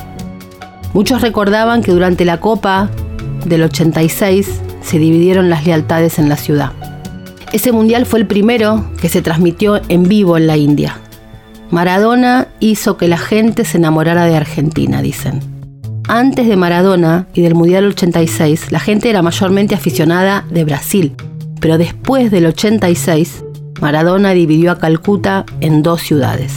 Muchos recordaban que durante la Copa del 86 se dividieron las lealtades en la ciudad. Ese mundial fue el primero que se transmitió en vivo en la India. Maradona hizo que la gente se enamorara de Argentina, dicen. Antes de Maradona y del Mundial 86, la gente era mayormente aficionada de Brasil, pero después del 86, Maradona dividió a Calcuta en dos ciudades.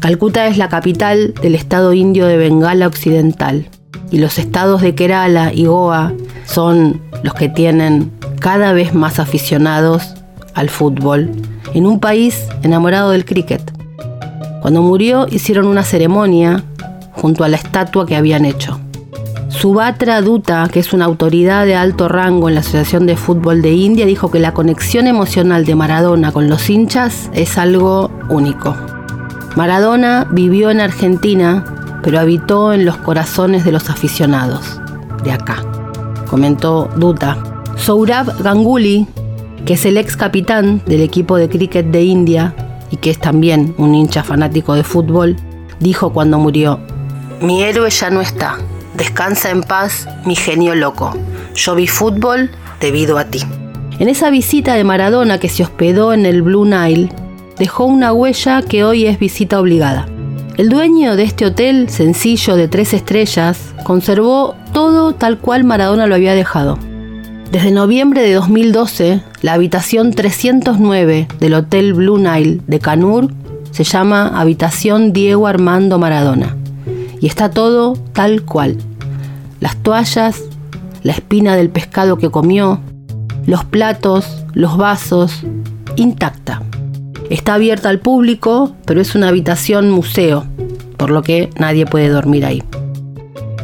Calcuta es la capital del estado indio de Bengala Occidental. y los estados de Kerala y Goa son los que tienen cada vez más aficionados al fútbol en un país enamorado del cricket. Cuando murió hicieron una ceremonia junto a la estatua que habían hecho. Subhatra Dutta, que es una autoridad de alto rango en la Asociación de Fútbol de India, dijo que la conexión emocional de Maradona con los hinchas es algo único. Maradona vivió en Argentina, pero habitó en los corazones de los aficionados de acá, comentó Dutta. Sourabh Ganguly, que es el ex capitán del equipo de cricket de India y que es también un hincha fanático de fútbol, dijo cuando murió, mi héroe ya no está, descansa en paz, mi genio loco, yo vi fútbol debido a ti. En esa visita de Maradona que se hospedó en el Blue Nile, dejó una huella que hoy es visita obligada. El dueño de este hotel sencillo de tres estrellas conservó todo tal cual Maradona lo había dejado. Desde noviembre de 2012, la habitación 309 del Hotel Blue Nile de Canur se llama Habitación Diego Armando Maradona. Y está todo tal cual. Las toallas, la espina del pescado que comió, los platos, los vasos, intacta. Está abierta al público, pero es una habitación museo, por lo que nadie puede dormir ahí.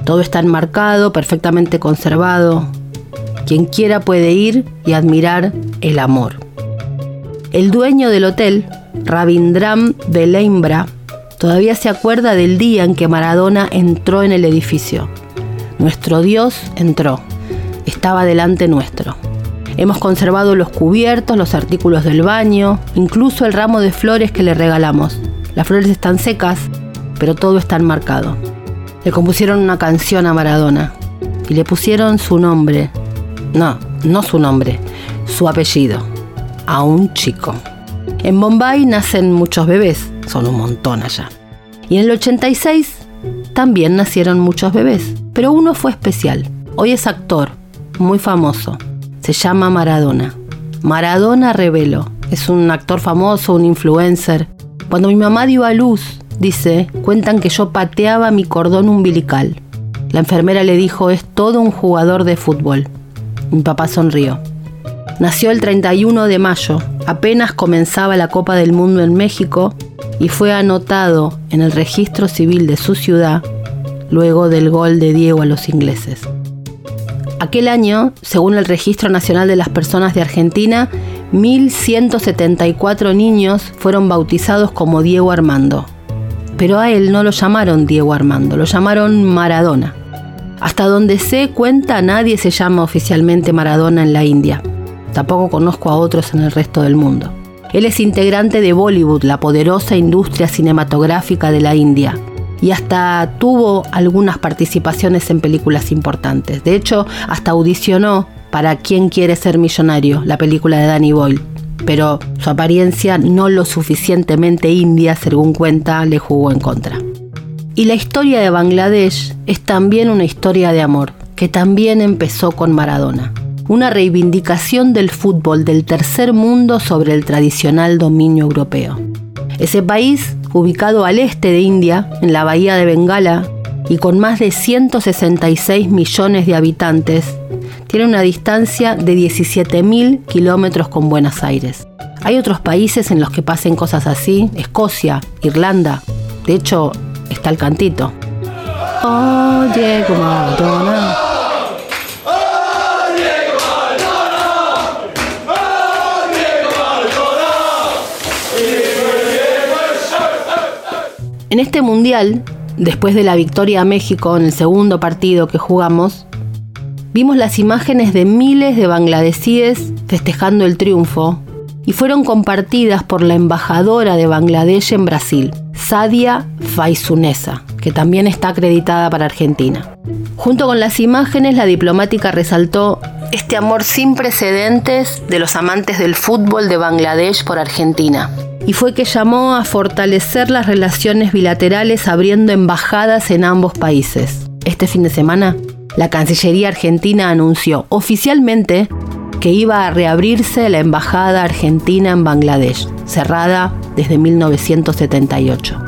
Todo está enmarcado, perfectamente conservado, quien quiera puede ir y admirar el amor. El dueño del hotel, Rabindram Leimbra, todavía se acuerda del día en que Maradona entró en el edificio. Nuestro Dios entró, estaba delante nuestro. Hemos conservado los cubiertos, los artículos del baño, incluso el ramo de flores que le regalamos. Las flores están secas, pero todo está enmarcado. Le compusieron una canción a Maradona y le pusieron su nombre, no, no su nombre, su apellido, a un chico. En Bombay nacen muchos bebés, son un montón allá. Y en el 86 también nacieron muchos bebés, pero uno fue especial. Hoy es actor, muy famoso. Se llama Maradona. Maradona Revelo. Es un actor famoso, un influencer. Cuando mi mamá dio a luz, dice, cuentan que yo pateaba mi cordón umbilical. La enfermera le dijo, es todo un jugador de fútbol. Mi papá sonrió. Nació el 31 de mayo, apenas comenzaba la Copa del Mundo en México y fue anotado en el registro civil de su ciudad luego del gol de Diego a los ingleses. Aquel año, según el Registro Nacional de las Personas de Argentina, 1.174 niños fueron bautizados como Diego Armando. Pero a él no lo llamaron Diego Armando, lo llamaron Maradona. Hasta donde sé cuenta, nadie se llama oficialmente Maradona en la India. Tampoco conozco a otros en el resto del mundo. Él es integrante de Bollywood, la poderosa industria cinematográfica de la India, y hasta tuvo algunas participaciones en películas importantes. De hecho, hasta audicionó para Quién quiere ser millonario, la película de Danny Boyle. Pero su apariencia no lo suficientemente india, según cuenta, le jugó en contra. Y la historia de Bangladesh es también una historia de amor, que también empezó con Maradona. Una reivindicación del fútbol del tercer mundo sobre el tradicional dominio europeo. Ese país, ubicado al este de India, en la bahía de Bengala, y con más de 166 millones de habitantes, tiene una distancia de 17.000 kilómetros con Buenos Aires. Hay otros países en los que pasen cosas así, Escocia, Irlanda. De hecho, está el cantito. En este mundial, después de la victoria a México en el segundo partido que jugamos, vimos las imágenes de miles de bangladesíes festejando el triunfo y fueron compartidas por la embajadora de Bangladesh en Brasil, Sadia Faisunesa, que también está acreditada para Argentina. Junto con las imágenes, la diplomática resaltó este amor sin precedentes de los amantes del fútbol de Bangladesh por Argentina. Y fue que llamó a fortalecer las relaciones bilaterales abriendo embajadas en ambos países. Este fin de semana, la Cancillería argentina anunció oficialmente que iba a reabrirse la embajada argentina en Bangladesh, cerrada desde 1978.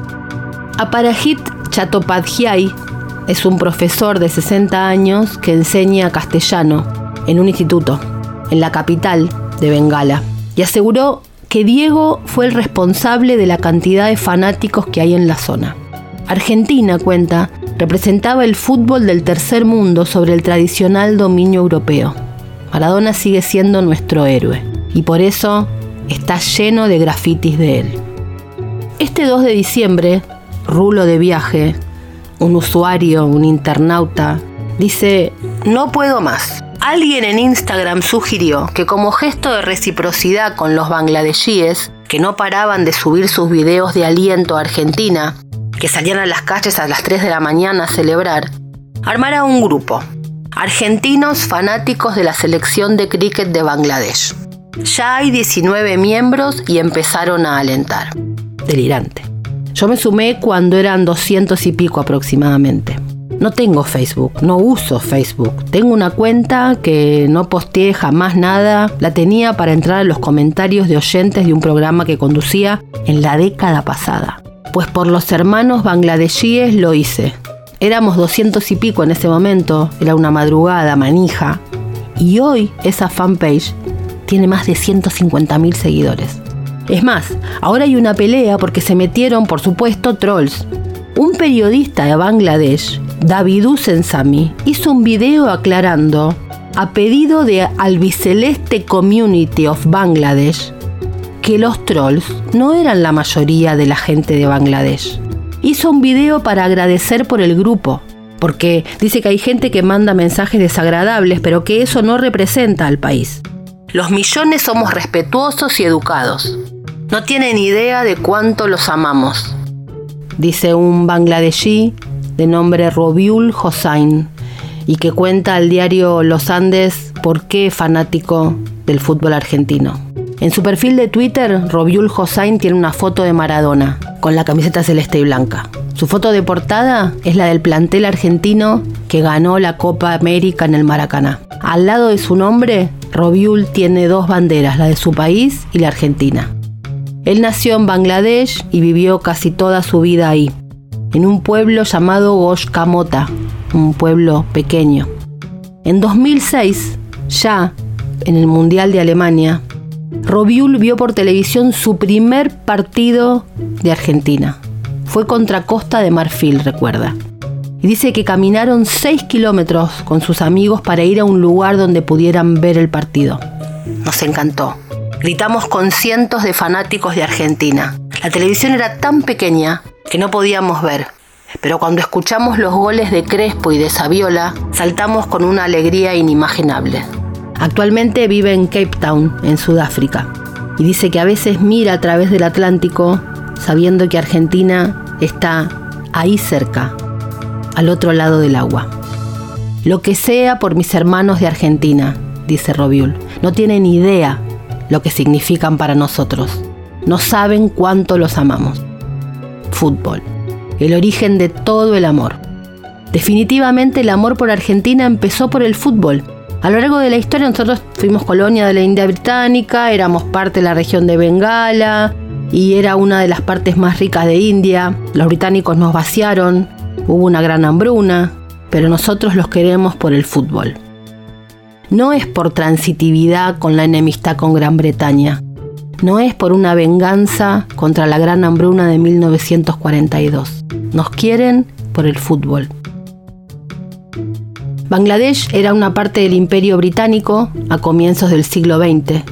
Aparajit Chattopadhyay, es un profesor de 60 años que enseña castellano en un instituto, en la capital de Bengala, y aseguró que Diego fue el responsable de la cantidad de fanáticos que hay en la zona. Argentina, cuenta, representaba el fútbol del tercer mundo sobre el tradicional dominio europeo. Maradona sigue siendo nuestro héroe y por eso está lleno de grafitis de él. Este 2 de diciembre, Rulo de Viaje, un usuario, un internauta, dice, no puedo más. Alguien en Instagram sugirió que como gesto de reciprocidad con los bangladesíes, que no paraban de subir sus videos de aliento a Argentina, que salían a las calles a las 3 de la mañana a celebrar, armara un grupo, argentinos fanáticos de la selección de cricket de Bangladesh. Ya hay 19 miembros y empezaron a alentar. Delirante. Yo me sumé cuando eran 200 y pico aproximadamente. No tengo Facebook, no uso Facebook. Tengo una cuenta que no posteé jamás nada. La tenía para entrar a los comentarios de oyentes de un programa que conducía en la década pasada. Pues por los hermanos bangladesíes lo hice. Éramos 200 y pico en ese momento, era una madrugada manija. Y hoy esa fanpage tiene más de 150.000 seguidores. Es más, ahora hay una pelea porque se metieron, por supuesto, trolls. Un periodista de Bangladesh, Davidou Sensami, hizo un video aclarando, a pedido de Albiceleste Community of Bangladesh, que los trolls no eran la mayoría de la gente de Bangladesh. Hizo un video para agradecer por el grupo, porque dice que hay gente que manda mensajes desagradables, pero que eso no representa al país. Los millones somos respetuosos y educados. No tienen idea de cuánto los amamos, dice un bangladesí de nombre Robiul Hossain y que cuenta al diario Los Andes por qué fanático del fútbol argentino. En su perfil de Twitter, Robiul Hossain tiene una foto de Maradona con la camiseta celeste y blanca. Su foto de portada es la del plantel argentino que ganó la Copa América en el Maracaná. Al lado de su nombre, Robiul tiene dos banderas, la de su país y la argentina. Él nació en Bangladesh y vivió casi toda su vida ahí, en un pueblo llamado Goshkamota, un pueblo pequeño. En 2006, ya en el Mundial de Alemania, Robiul vio por televisión su primer partido de Argentina. Fue contra Costa de Marfil, recuerda. Y dice que caminaron 6 kilómetros con sus amigos para ir a un lugar donde pudieran ver el partido. Nos encantó. Gritamos con cientos de fanáticos de Argentina. La televisión era tan pequeña que no podíamos ver. Pero cuando escuchamos los goles de Crespo y de Saviola, saltamos con una alegría inimaginable. Actualmente vive en Cape Town, en Sudáfrica, y dice que a veces mira a través del Atlántico sabiendo que Argentina está ahí cerca, al otro lado del agua. Lo que sea por mis hermanos de Argentina, dice Robiul. No tienen idea lo que significan para nosotros. No saben cuánto los amamos. Fútbol, el origen de todo el amor. Definitivamente el amor por Argentina empezó por el fútbol. A lo largo de la historia nosotros fuimos colonia de la India británica, éramos parte de la región de Bengala y era una de las partes más ricas de India. Los británicos nos vaciaron, hubo una gran hambruna, pero nosotros los queremos por el fútbol. No es por transitividad con la enemistad con Gran Bretaña, no es por una venganza contra la gran hambruna de 1942. Nos quieren por el fútbol. Bangladesh era una parte del imperio británico a comienzos del siglo XX,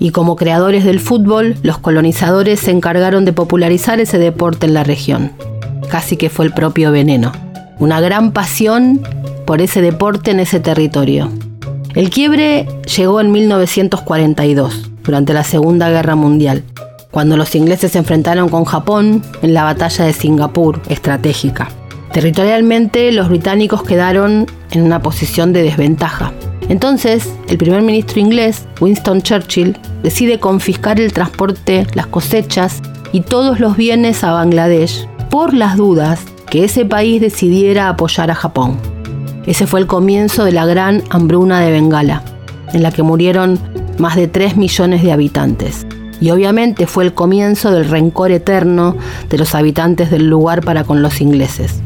y como creadores del fútbol, los colonizadores se encargaron de popularizar ese deporte en la región. Casi que fue el propio veneno. Una gran pasión por ese deporte en ese territorio. El quiebre llegó en 1942, durante la Segunda Guerra Mundial, cuando los ingleses se enfrentaron con Japón en la batalla de Singapur, estratégica. Territorialmente, los británicos quedaron en una posición de desventaja. Entonces, el primer ministro inglés, Winston Churchill, decide confiscar el transporte, las cosechas y todos los bienes a Bangladesh por las dudas que ese país decidiera apoyar a Japón. Ese fue el comienzo de la gran hambruna de Bengala, en la que murieron más de 3 millones de habitantes. Y obviamente fue el comienzo del rencor eterno de los habitantes del lugar para con los ingleses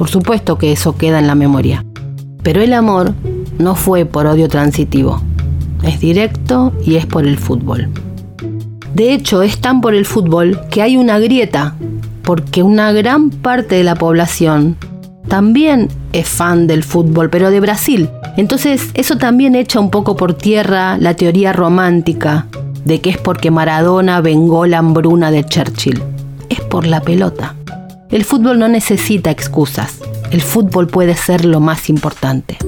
Por supuesto que eso queda en la memoria. Pero el amor no fue por odio transitivo. Es directo y es por el fútbol. De hecho, es tan por el fútbol que hay una grieta, porque una gran parte de la población también es fan del fútbol, pero de Brasil. Entonces, eso también echa un poco por tierra la teoría romántica de que es porque Maradona vengó la hambruna de Churchill. Es por la pelota. El fútbol no necesita excusas. El fútbol puede ser lo más importante.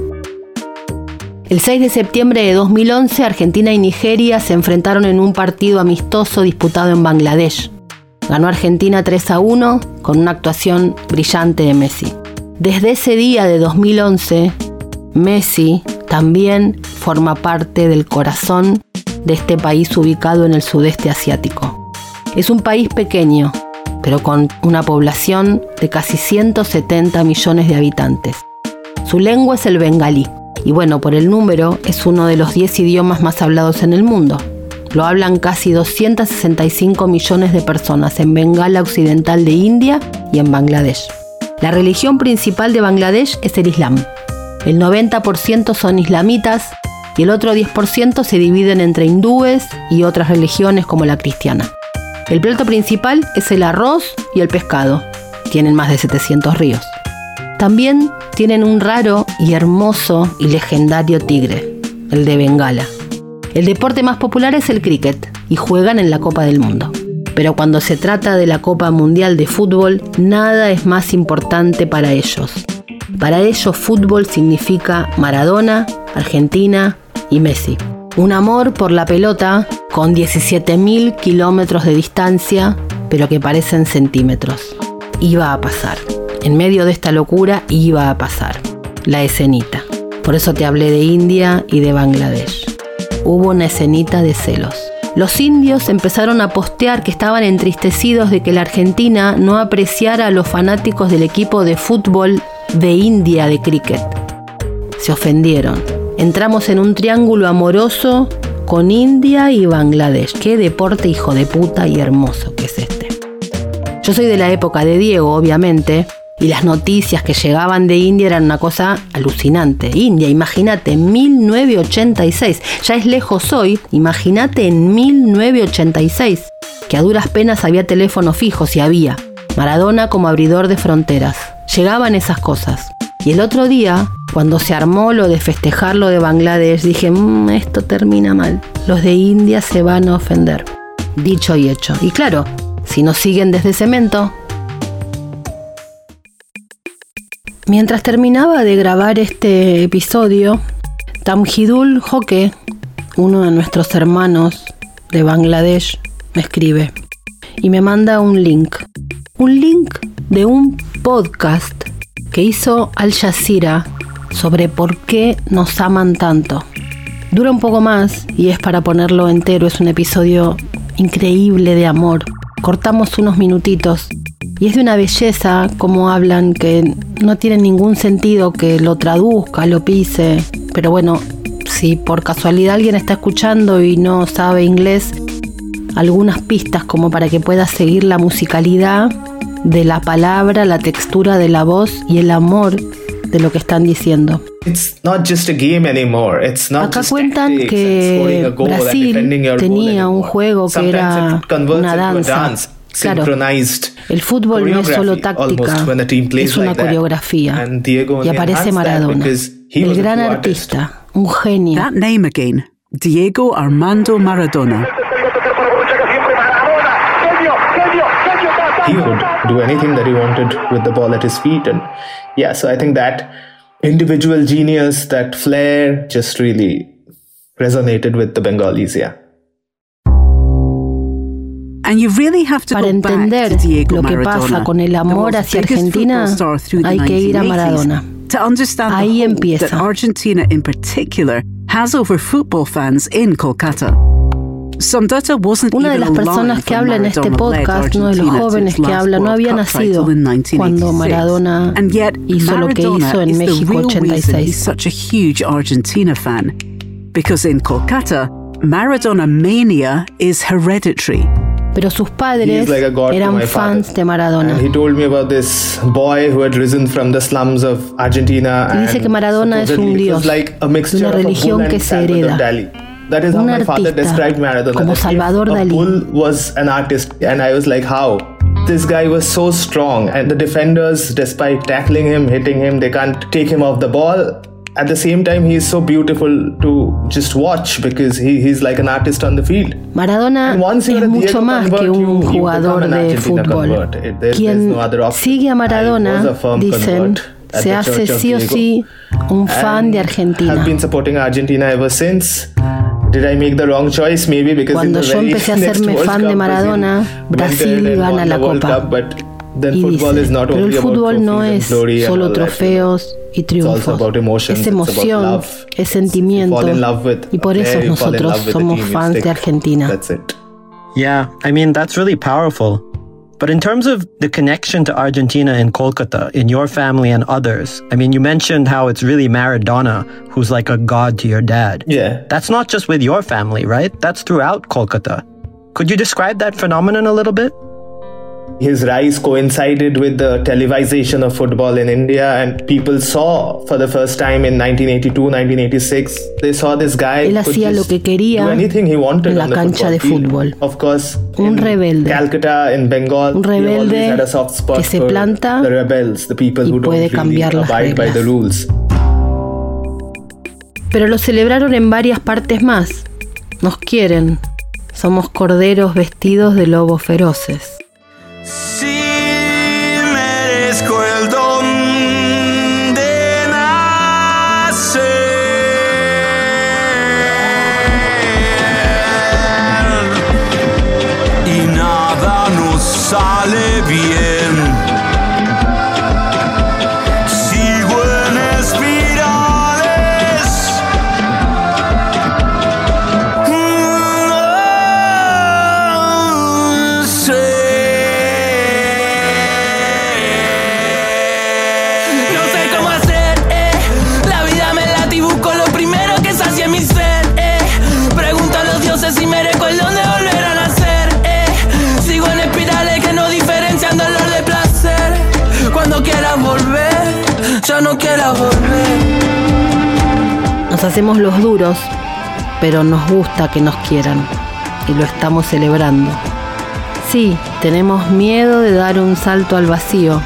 El 6 de septiembre de 2011, Argentina y Nigeria se enfrentaron en un partido amistoso disputado en Bangladesh. Ganó Argentina 3 a 1 con una actuación brillante de Messi. Desde ese día de 2011, Messi también forma parte del corazón de este país ubicado en el sudeste asiático. Es un país pequeño, pero con una población de casi 170 millones de habitantes. Su lengua es el bengalí, y bueno, por el número es uno de los 10 idiomas más hablados en el mundo. Lo hablan casi 265 millones de personas en Bengala Occidental de India y en Bangladesh. La religión principal de Bangladesh es el Islam. El 90% son islamitas y el otro 10% se dividen entre hindúes y otras religiones como la cristiana. El plato principal es el arroz y el pescado. Tienen más de 700 ríos. También tienen un raro y hermoso y legendario tigre, el de Bengala. El deporte más popular es el cricket y juegan en la Copa del Mundo. Pero cuando se trata de la Copa Mundial de Fútbol, nada es más importante para ellos. Para ellos fútbol significa Maradona, Argentina y Messi. Un amor por la pelota con 17.000 kilómetros de distancia, pero que parecen centímetros. Iba a pasar. En medio de esta locura iba a pasar. La escenita. Por eso te hablé de India y de Bangladesh. Hubo una escenita de celos. Los indios empezaron a postear que estaban entristecidos de que la Argentina no apreciara a los fanáticos del equipo de fútbol de India de cricket. Se ofendieron. Entramos en un triángulo amoroso con India y Bangladesh. Qué deporte hijo de puta y hermoso que es este. Yo soy de la época de Diego, obviamente, y las noticias que llegaban de India eran una cosa alucinante. India, imagínate, 1986. Ya es lejos hoy, imagínate en 1986, que a duras penas había teléfonos fijos y había. Maradona como abridor de fronteras. Llegaban esas cosas. Y el otro día, cuando se armó lo de festejar lo de Bangladesh, dije, mmm, esto termina mal. Los de India se van a ofender. Dicho y hecho. Y claro, si nos siguen desde cemento. Mientras terminaba de grabar este episodio, Tamhidul Hoke, uno de nuestros hermanos de Bangladesh, me escribe y me manda un link. Un link de un podcast que hizo Al Jazeera sobre por qué nos aman tanto. Dura un poco más y es para ponerlo entero, es un episodio increíble de amor. Cortamos unos minutitos y es de una belleza como hablan que no tiene ningún sentido que lo traduzca, lo pise, pero bueno, si por casualidad alguien está escuchando y no sabe inglés, algunas pistas como para que pueda seguir la musicalidad de la palabra, la textura de la voz y el amor de lo que están diciendo. Acá cuentan que Brasil tenía un juego que era una danza. Claro, el fútbol no es solo táctica, es una coreografía. Y aparece Maradona, el gran artista, un genio. That name again, Diego Armando Maradona. He could do anything that he wanted with the ball at his feet. And yeah, so I think that individual genius, that flair just really resonated with the Bengalis, yeah. And you really have to Para entender lo que pasa con el amor hacia Argentina, hay que ir a Maradona. To understand Ahí the empieza. that Argentina in particular has over football fans in Kolkata. Una de las personas que habla en este podcast, uno de los jóvenes que habla, no había nacido title in 1986. cuando Maradona And yet, hizo lo que Maradona hizo en is the México real reason 86. he's such a huge Argentina fan. Because in Kolkata, Maradona mania is hereditary. pero sus padres like a god to eran my fans de Maradona. And he told me about this boy who had risen from the slums of Argentina. Y dice and que Maradona es un dios like a de una of a religión que and se hereda. That is how my father described Maradona. como Salvador a Dalí. bull was an artist, and I was like, how? This guy was so strong, and the defenders, despite tackling him, hitting him, they can't take him off the ball. At the same time, he is so beautiful to just watch because he, he's like an artist on the field. Maradona once es mucho más convert, que un you- you jugador de fútbol. there- Quien no sigue a Maradona, a dicen, se hace sí o sí un fan de Argentina. I've been supporting Argentina ever since. Did I make the wrong choice? Maybe because Cuando in the yo very empecé a hacerme fan de Maradona, Brasil went Brasil gana won la the World Copa. Cup, but then Y football dice, is not pero el fútbol no trophies and es solo trofeos y triunfos. about emotions, Es it's about emoción, love. es sentimiento. fall in love with Y por eso nosotros somos fans de. Argentina. That's it. Yeah, I mean, that's really powerful. But in terms of the connection to Argentina in Kolkata, in your family and others, I mean, you mentioned how it's really Maradona who's like a god to your dad. Yeah. That's not just with your family, right? That's throughout Kolkata. Could you describe that phenomenon a little bit? His rise coincided with the televisation of football in India, and people saw for the first time in 1982, 1986, they saw this guy Él hacía lo que quería anything he wanted en la on the cancha de fútbol. Of course, Un in rebelde. Calcutta, in Bengal, Un rebelde had a soft spot que se planta the rebels, the people y who puede don't really las abide by the rules. Pero lo celebraron en varias partes más. Nos quieren. Somos corderos vestidos de lobos feroces. See no quieras volver. Nos hacemos los duros, pero nos gusta que nos quieran. Y lo estamos celebrando. Sí, tenemos miedo de dar un salto al vacío.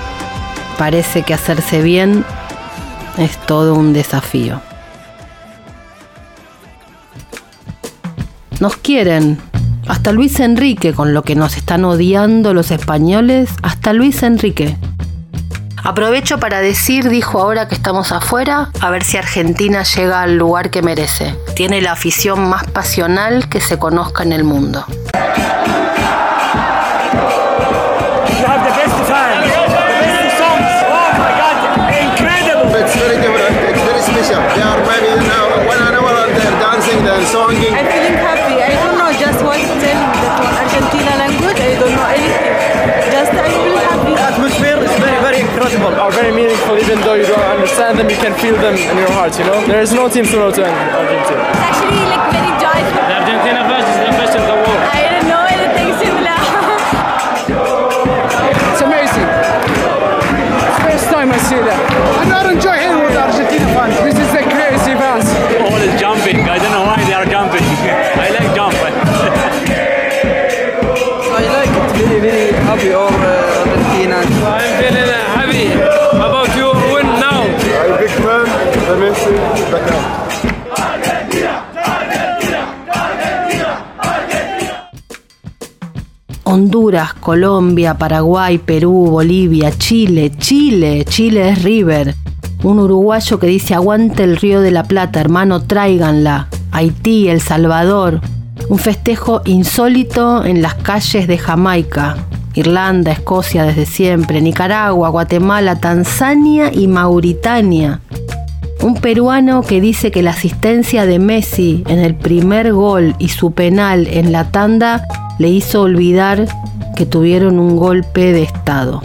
Parece que hacerse bien es todo un desafío. Nos quieren. Hasta Luis Enrique, con lo que nos están odiando los españoles, hasta Luis Enrique. Aprovecho para decir, dijo ahora que estamos afuera, a ver si Argentina llega al lugar que merece. Tiene la afición más pasional que se conozca en el mundo. Are very meaningful even though you don't understand them you can feel them in your heart you know? There is no team similar to Argentina Honduras, Colombia, Paraguay, Perú, Bolivia, Chile, Chile, Chile es River. Un uruguayo que dice aguante el río de la Plata, hermano, tráiganla. Haití, El Salvador. Un festejo insólito en las calles de Jamaica. Irlanda, Escocia desde siempre, Nicaragua, Guatemala, Tanzania y Mauritania. Un peruano que dice que la asistencia de Messi en el primer gol y su penal en la tanda le hizo olvidar que tuvieron un golpe de estado.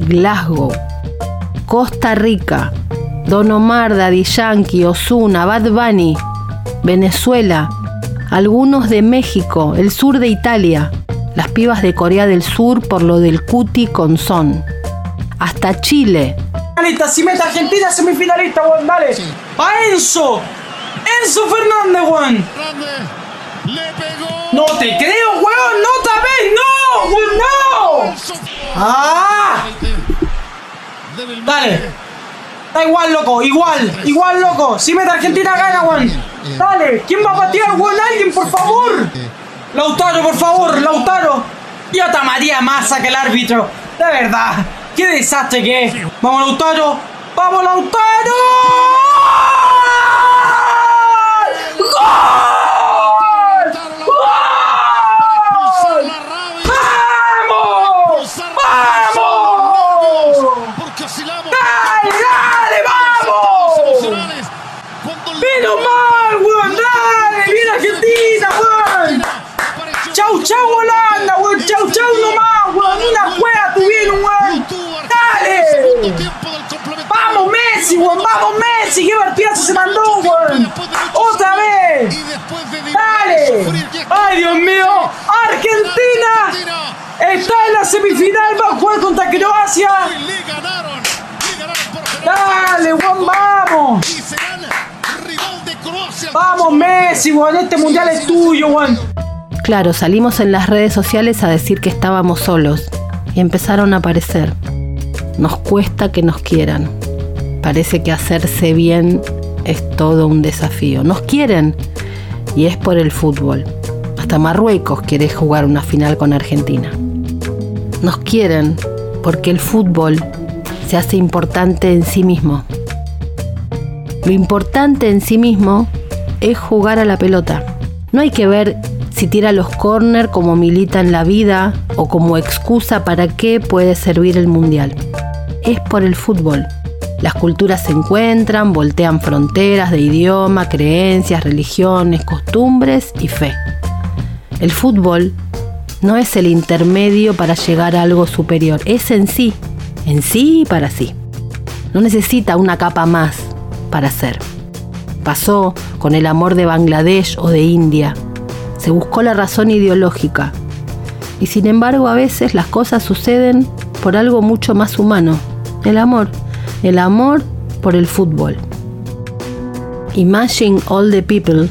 Glasgow, Costa Rica, Don Omar, Daddy Yankee, Osuna, Bad Bunny, Venezuela, algunos de México, el sur de Italia, las pibas de Corea del Sur por lo del cuti con Son. Hasta Chile. Si mete Argentina, semifinalista, dale. A Enzo. Enzo Fernández, weón. No te creo, weón, no vez, no, weón, no. Ah. Dale. Da igual, loco, igual, igual, loco. Si mete Argentina, gana, weón. Dale, ¿quién va a patear, weón? Alguien, por favor. Lautaro, por favor, Lautaro. Y otra María Massa que el árbitro. De verdad, qué desastre que es. Vamos, Lautaro. Vamos, Lautaro. ¡Gol! ¡Gol! ¡Vamos! ¡Vamos! ¡Dale, dale, vamos! ¡Menos mal, weón! ¡Dale! ¡Viene Argentina, weón! ¡Chau, Holanda, weón! ¡Chau, chau nomás, weón! ¡Una juega tuvieron, weón! ¡Dale! ¡Vamos, Messi, weón! ¡Vamos, Messi! ¡Qué partidazo se mandó, weón! ¡Otra vez! ¡Dale! ¡Ay, Dios mío! ¡Argentina! Está en la semifinal, va a jugar contra Croacia. Dale, weón, vamos. Vamos, Messi, weón. Este mundial es tuyo, weón. Claro, salimos en las redes sociales a decir que estábamos solos y empezaron a aparecer. Nos cuesta que nos quieran. Parece que hacerse bien es todo un desafío. Nos quieren y es por el fútbol. Hasta Marruecos quiere jugar una final con Argentina. Nos quieren porque el fútbol se hace importante en sí mismo. Lo importante en sí mismo es jugar a la pelota. No hay que ver si tira los corner como milita en la vida o como excusa para qué puede servir el mundial. Es por el fútbol. Las culturas se encuentran, voltean fronteras de idioma, creencias, religiones, costumbres y fe. El fútbol no es el intermedio para llegar a algo superior, es en sí, en sí y para sí. No necesita una capa más para ser. Pasó con el amor de Bangladesh o de India. Se buscó la razón ideológica. Y sin embargo a veces las cosas suceden por algo mucho más humano, el amor. El amor por el fútbol. Imagine all the people.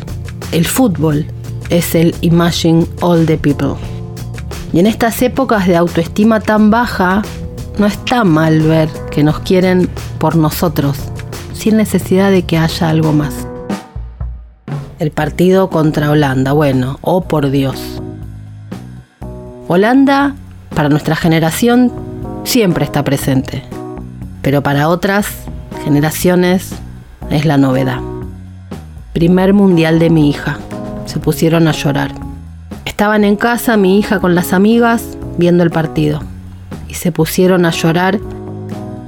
El fútbol es el Imagine all the people. Y en estas épocas de autoestima tan baja, no está mal ver que nos quieren por nosotros, sin necesidad de que haya algo más. El partido contra Holanda, bueno, oh por Dios. Holanda, para nuestra generación, siempre está presente, pero para otras generaciones es la novedad. Primer mundial de mi hija. Se pusieron a llorar. Estaban en casa mi hija con las amigas viendo el partido y se pusieron a llorar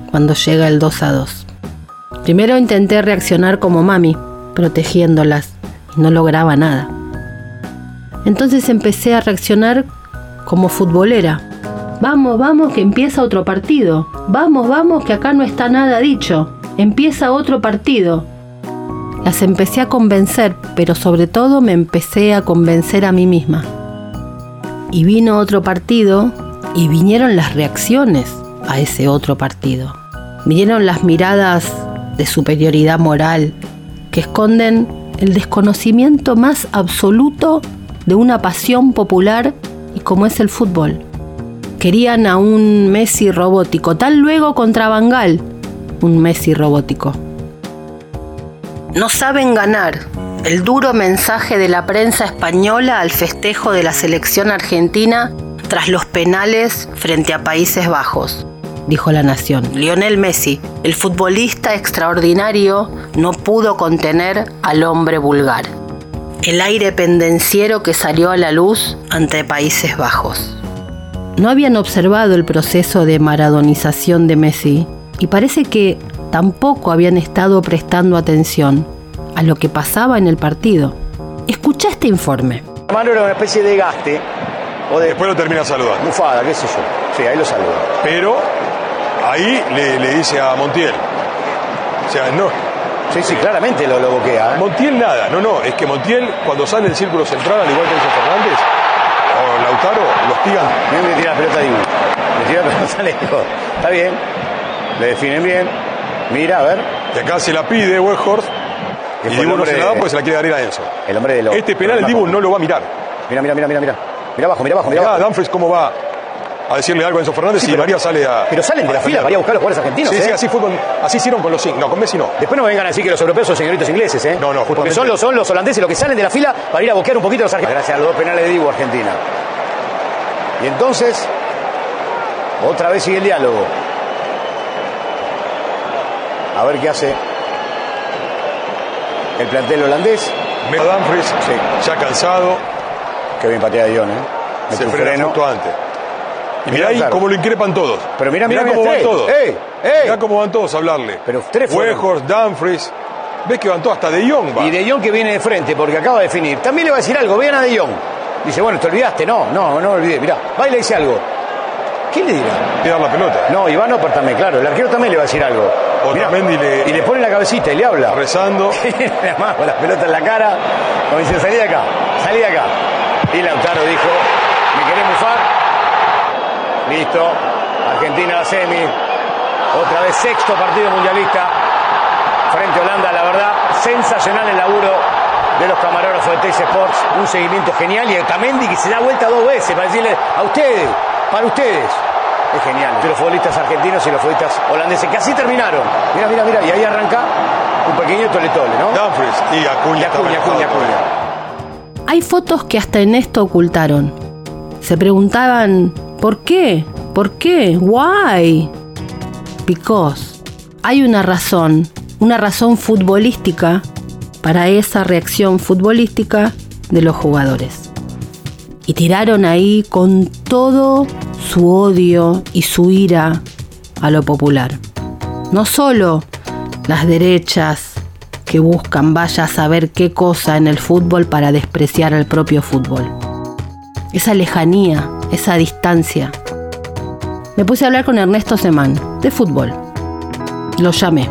cuando llega el 2 a 2. Primero intenté reaccionar como mami, protegiéndolas, no lograba nada. Entonces empecé a reaccionar como futbolera. Vamos, vamos, que empieza otro partido. Vamos, vamos, que acá no está nada dicho. Empieza otro partido. Las empecé a convencer, pero sobre todo me empecé a convencer a mí misma. Y vino otro partido y vinieron las reacciones a ese otro partido. Vinieron las miradas de superioridad moral que esconden el desconocimiento más absoluto de una pasión popular y como es el fútbol. Querían a un Messi robótico, tal luego contra Bangal, un Messi robótico. No saben ganar. El duro mensaje de la prensa española al festejo de la selección argentina tras los penales frente a Países Bajos, dijo la Nación. Lionel Messi, el futbolista extraordinario, no pudo contener al hombre vulgar. El aire pendenciero que salió a la luz ante Países Bajos. No habían observado el proceso de maradonización de Messi y parece que tampoco habían estado prestando atención a lo que pasaba en el partido. Escucha este informe. La mano era una especie de gaste. O de... Después lo termina saludando. Bufada, qué sé yo. Sí, ahí lo saluda. Pero ahí le, le dice a Montiel. O sea, no. Sí, sí, claramente lo, lo boquea. ¿eh? Montiel nada, no, no, es que Montiel cuando sale del círculo central, al igual que dice Fernández, con Lautaro, lo hostigan. Miren que tira la pelota a Dibu. Le tira la pelota lejos. Está bien. Le definen bien. Mira, a ver. Y acá se la pide Weghorst. Que Y Dibu no se la da porque se la quiere dar ir a Enzo. El hombre de los. Este penal el Dibu no lo va a mirar. Mira, mira, mira, mira, mira. Mira abajo, mira abajo, mira abajo. Dumfries cómo va a decirle algo a Enzo Fernández Sí, y pero- María sale a. pero salen de la fila para ir a buscar a los jugadores argentinos, Sí, ¿eh? sí, así, fue con, así hicieron con los cinco. No, con Messi no. Después no me vengan a decir que los europeos son señoritos ingleses, ¿eh? No, no, Porque justamente- son los, son los holandeses los que salen de la fila para ir a boquear un poquito a los argentinos. Gracias a los dos penales de Dibu, Argentina. Y entonces, otra vez sigue el diálogo. A ver qué hace el plantel holandés. Dumfries, Sí. ya cansado, Qué bien patea de Dion, ¿eh? Mete se frena freno. justo antes. Y Mirá, mirá ahí claro. cómo lo increpan todos. Pero mirá, mirá, cómo mirá, van todos. ¡Ey! ¡Ey! Mirá cómo van todos a hablarle. Pero tres. Weghorst, Dumfries. ¿Ves que van todos? Hasta De Jong va. Y De Jong que viene de frente porque acaba de definir. También le va a decir algo, vean a De Jong. Dice, bueno, te olvidaste. No, no, no me olvidé. Mirá, va y le dice algo. ¿Qué le dirá? Dar la pelota. No, Iván Opar también, claro. El arquero también le va a decir algo. Mirá, Otamendi le- y le pone la cabecita y le habla. Rezando. Además, con la pelota en la cara. Como dice, salí de acá, salí de acá. Y Lautaro dijo. Listo. Argentina a la semi. Otra vez sexto partido mundialista. Frente a Holanda, la verdad, sensacional el laburo de los camarógrafos de Teis Sports. Un seguimiento genial. Y Otamendi que se da vuelta dos veces para decirle a ustedes, para ustedes. Es genial. Los futbolistas argentinos y los futbolistas holandeses, que así terminaron. Mira, mira, mira. Y ahí arranca un pequeño tole-tole, ¿no? Dumfries y Acuña. Y Acuña, Acuña. Acuña. Hay fotos que hasta en esto ocultaron. Se preguntaban, ¿por qué? ¿Por qué? Why? Because. Hay una razón, una razón futbolística para esa reacción futbolística de los jugadores. Y tiraron ahí con todo su odio y su ira a lo popular. No solo las derechas que buscan vaya a saber qué cosa en el fútbol para despreciar al propio fútbol. Esa lejanía, esa distancia. Me puse a hablar con Ernesto Semán, de fútbol. Lo llamé,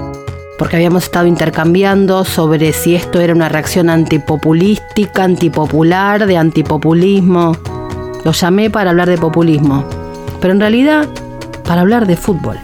porque habíamos estado intercambiando sobre si esto era una reacción antipopulística, antipopular, de antipopulismo. Lo llamé para hablar de populismo, pero en realidad para hablar de fútbol.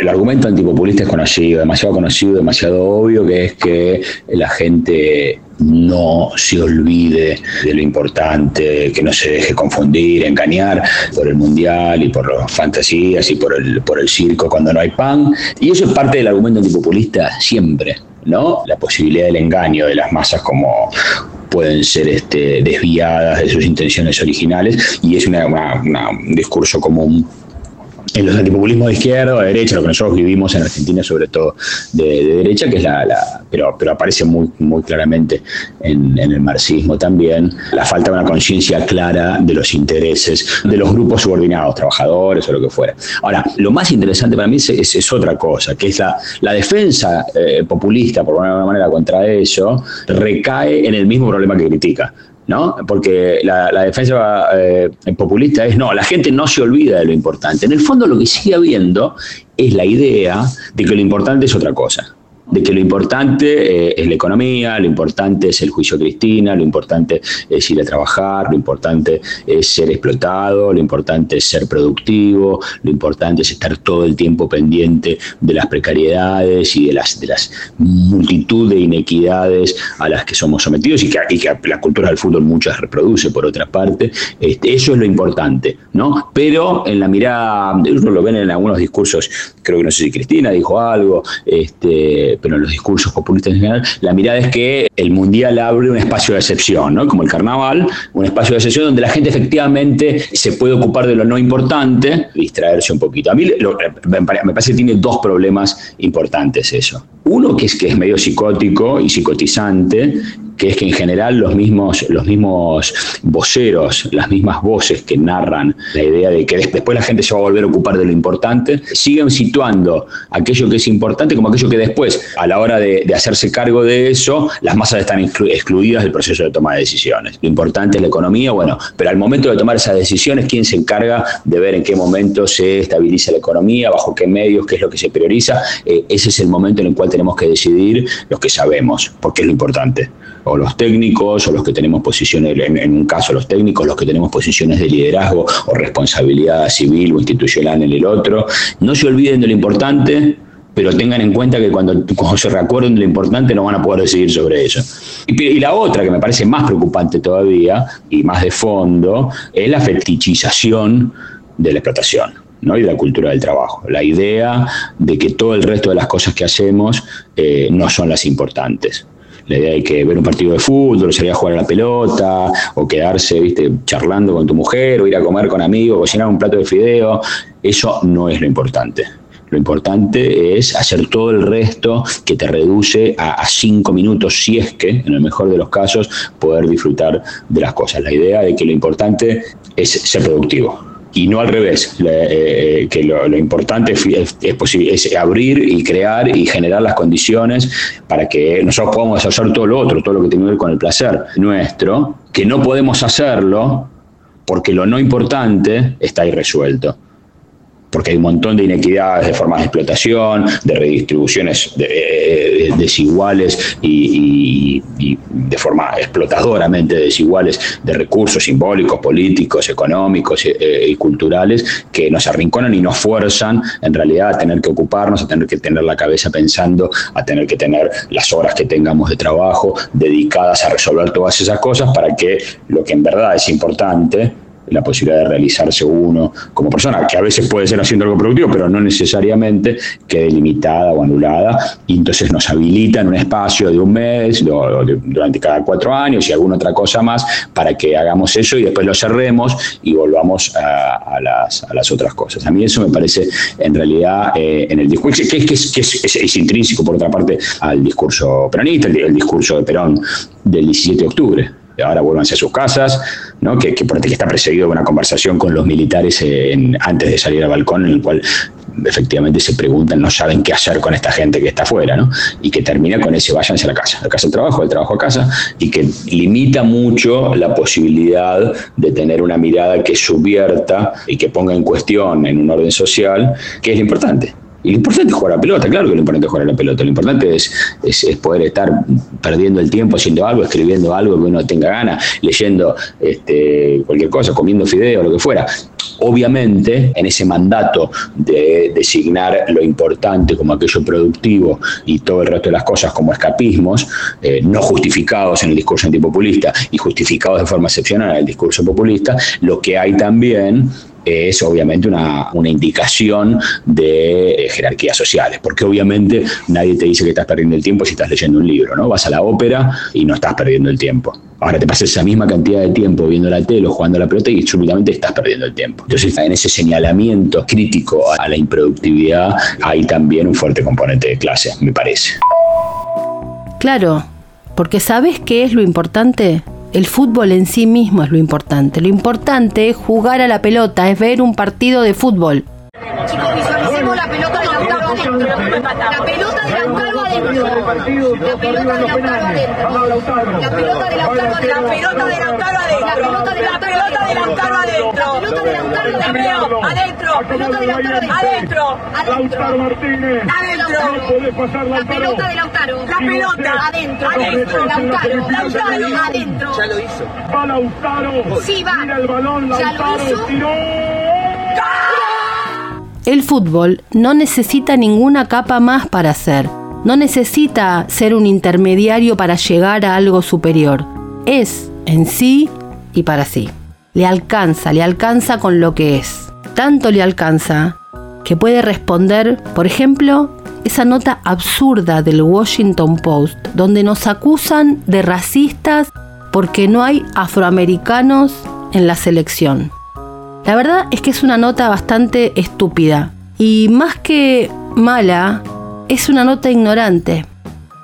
El argumento antipopulista es conocido, demasiado conocido, demasiado obvio, que es que la gente no se olvide de lo importante, que no se deje confundir, engañar por el mundial y por las fantasías y por el, por el circo cuando no hay pan. Y eso es parte del argumento antipopulista siempre, ¿no? La posibilidad del engaño de las masas como pueden ser este, desviadas de sus intenciones originales y es una- un discurso común en los antipopulismos de izquierda o de derecha, lo que nosotros vivimos en Argentina, sobre todo de, de derecha, que es la, la- pero, pero aparece muy, muy claramente en, el marxismo también, la falta de una conciencia clara de los intereses de los grupos subordinados, trabajadores o lo que fuera. Ahora, lo más interesante para mí es, es- otra cosa, que es la, la defensa eh, populista, por una manera, contra eso, recae en el mismo problema que critica. ¿No? Porque la, defensa eh, populista es, no, la gente no se olvida de lo importante. En el fondo lo que sigue habiendo es la idea de que lo importante es otra cosa. De que lo importante eh, es la economía, lo importante es el juicio Cristina, lo importante es ir a trabajar, lo importante es ser explotado, lo importante es ser productivo, lo importante es estar todo el tiempo pendiente de las precariedades y de las, de las multitud de inequidades a las que somos sometidos y que, y que la cultura del fútbol muchas reproduce por otra parte. Este, eso es lo importante, ¿no? Pero en la mirada, uno lo ven en algunos discursos, creo que no sé si Cristina dijo algo, este, pero en los discursos populistas en general, la mirada es que el mundial abre un espacio de excepción, ¿no? Como el carnaval, un espacio de excepción donde la gente efectivamente se puede ocupar de lo no importante, distraerse un poquito. A mí lo- me pare- me parece que tiene dos problemas importantes eso. Uno que es que es medio psicótico y psicotizante, que es que en general los mismos, los mismos voceros, las mismas voces que narran la idea de que des- después la gente se va a volver a ocupar de lo importante, siguen situando aquello que es importante como aquello que después, a la hora de, hacerse cargo de eso, las masas están exclu- excluidas del proceso de toma de decisiones. Lo importante es la economía, bueno, pero al momento de tomar esas decisiones, ¿quién se encarga de ver en qué momento se estabiliza la economía, bajo qué medios, qué es lo que se prioriza? Eh, ese es el momento en el cual tenemos que decidir los que sabemos, porque es lo importante. o los técnicos, o los que tenemos posiciones, en, un caso los técnicos, los que tenemos posiciones de liderazgo o responsabilidad civil o institucional en el otro. No se olviden de lo importante, pero tengan en cuenta que cuando, cuando se recuerden de lo importante no van a poder decidir sobre eso. Y, y la otra, que me parece más preocupante todavía y más de fondo, es la fetichización de la explotación. ¿No? y la cultura del trabajo. La idea de que todo el resto de las cosas que hacemos eh, no son las importantes. La idea de que ver un partido de fútbol, salir a jugar a la pelota, o quedarse ¿viste? charlando con tu mujer, o ir a comer con amigos, cocinar un plato de fideo, eso no es lo importante. Lo importante es hacer todo el resto que te reduce a, a, cinco minutos, si es que, en el mejor de los casos, poder disfrutar de las cosas. La idea de que lo importante es ser productivo y no al revés, eh, que lo, importante es, es, abrir y crear y generar las condiciones para que nosotros podamos hacer todo lo otro, todo lo que tiene que ver con el placer nuestro, que no podemos hacerlo porque lo no importante está irresuelto porque hay un montón de inequidades, de formas de explotación, de redistribuciones de, de, desiguales y, y, y, de forma explotadoramente desiguales de recursos simbólicos, políticos, económicos eh, y culturales que nos arrinconan y nos fuerzan en realidad a tener que ocuparnos, a tener que tener la cabeza pensando, a tener que tener las horas que tengamos de trabajo dedicadas a resolver todas esas cosas para que lo que en verdad es importante la posibilidad de realizarse uno como persona, que a veces puede ser haciendo algo productivo, pero no necesariamente quede limitada o anulada, y entonces nos habilita en un espacio de un mes, o durante cada cuatro años y alguna otra cosa más, para que hagamos eso y después lo cerremos y volvamos a, las, a las, otras cosas. A mí eso me parece en realidad eh, en el discurso, que, es, que es, es, es, intrínseco por otra parte al discurso peronista, el, el discurso de Perón del 17 de octubre ahora vuelvanse a sus casas, ¿no? que, que, que está precedido de una conversación con los militares en, antes de salir al balcón, en el cual efectivamente se preguntan, no saben qué hacer con esta gente que está afuera, ¿no? Y que termina con ese váyanse a la casa, la casa al trabajo, del trabajo a casa, y que limita mucho la posibilidad de tener una mirada que subvierta y que ponga en cuestión en un orden social, que es lo importante. Y lo importante es jugar a la pelota, claro que lo importante es jugar a la pelota. Lo importante es, es, poder estar perdiendo el tiempo haciendo algo, escribiendo algo que uno tenga ganas, leyendo este, cualquier cosa, comiendo fideo, lo que fuera. Obviamente, en ese mandato de designar lo importante como aquello productivo y todo el resto de las cosas como escapismos, eh, no justificados en el discurso antipopulista y justificados de forma excepcional en el discurso populista, lo que hay también es obviamente una, una, indicación de jerarquías sociales, porque obviamente nadie te dice que estás perdiendo el tiempo si estás leyendo un libro, ¿no? Vas a la ópera y no estás perdiendo el tiempo. Ahora te pasas esa misma cantidad de tiempo viendo la tele o jugando la pelota y súbitamente estás perdiendo el tiempo. Entonces, en ese señalamiento crítico a la improductividad hay también un fuerte componente de clase, me parece. Claro, porque ¿sabes qué es lo importante? El fútbol en sí mismo es lo importante. Lo importante es jugar a la pelota, es ver un partido de fútbol. Chicos, visualicemos la pelota de Lautaro adentro. La pelota de Lautaro adentro. La pelota de Lautaro adentro. La pelota de Lautaro adentro. La pelota de Lautaro adentro. Adentro. La pelota de Lautaro adentro. Adentro. Pelota de Lautaro adentro. Adentro. Martínez. Adentro. La pelota de Lautaro. La pelota adentro. Adentro. Lautaro. Lautaro adentro. Ya lo hizo. Va Lautaro. Sí, va. Mira el balón. Lautaro tiró. El fútbol no necesita ninguna capa más para hacer. No necesita ser un intermediario para llegar a algo superior. Es en sí y para sí. Le alcanza, le alcanza con lo que es. Tanto le alcanza que puede responder, por ejemplo, esa nota absurda del Washington Post, donde nos acusan de racistas porque no hay afroamericanos en la selección. La verdad es que es una nota bastante estúpida y más que mala, es una nota ignorante.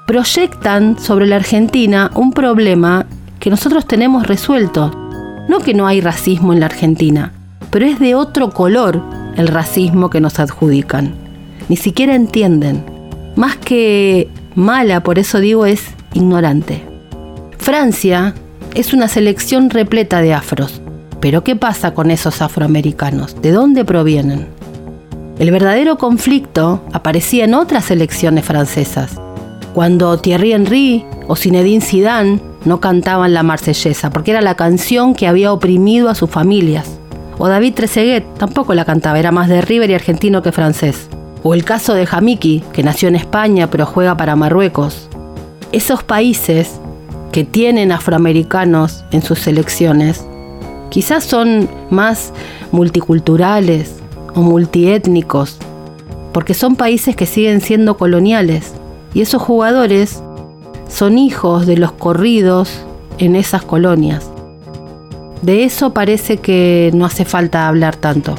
Proyectan sobre la Argentina un problema que nosotros tenemos resuelto. No que no hay racismo en la Argentina, pero es de otro color el racismo que nos adjudican. Ni siquiera entienden. Más que mala, por eso digo, es ignorante. Francia es una selección repleta de afros. Pero ¿qué pasa con esos afroamericanos? ¿De dónde provienen? El verdadero conflicto aparecía en otras elecciones francesas, Cuando Thierry Henry o Zinedine Zidane no cantaban la marsellesa, porque era la canción que había oprimido a sus familias. O David Trezeguet tampoco la cantaba, era más de River y argentino que francés. O el caso de Jamiki, que nació en España pero juega para Marruecos. Esos países que tienen afroamericanos en sus selecciones quizás son más multiculturales o multiétnicos, porque son países que siguen siendo coloniales y esos jugadores son hijos de los corridos en esas colonias. De eso parece que no hace falta hablar tanto.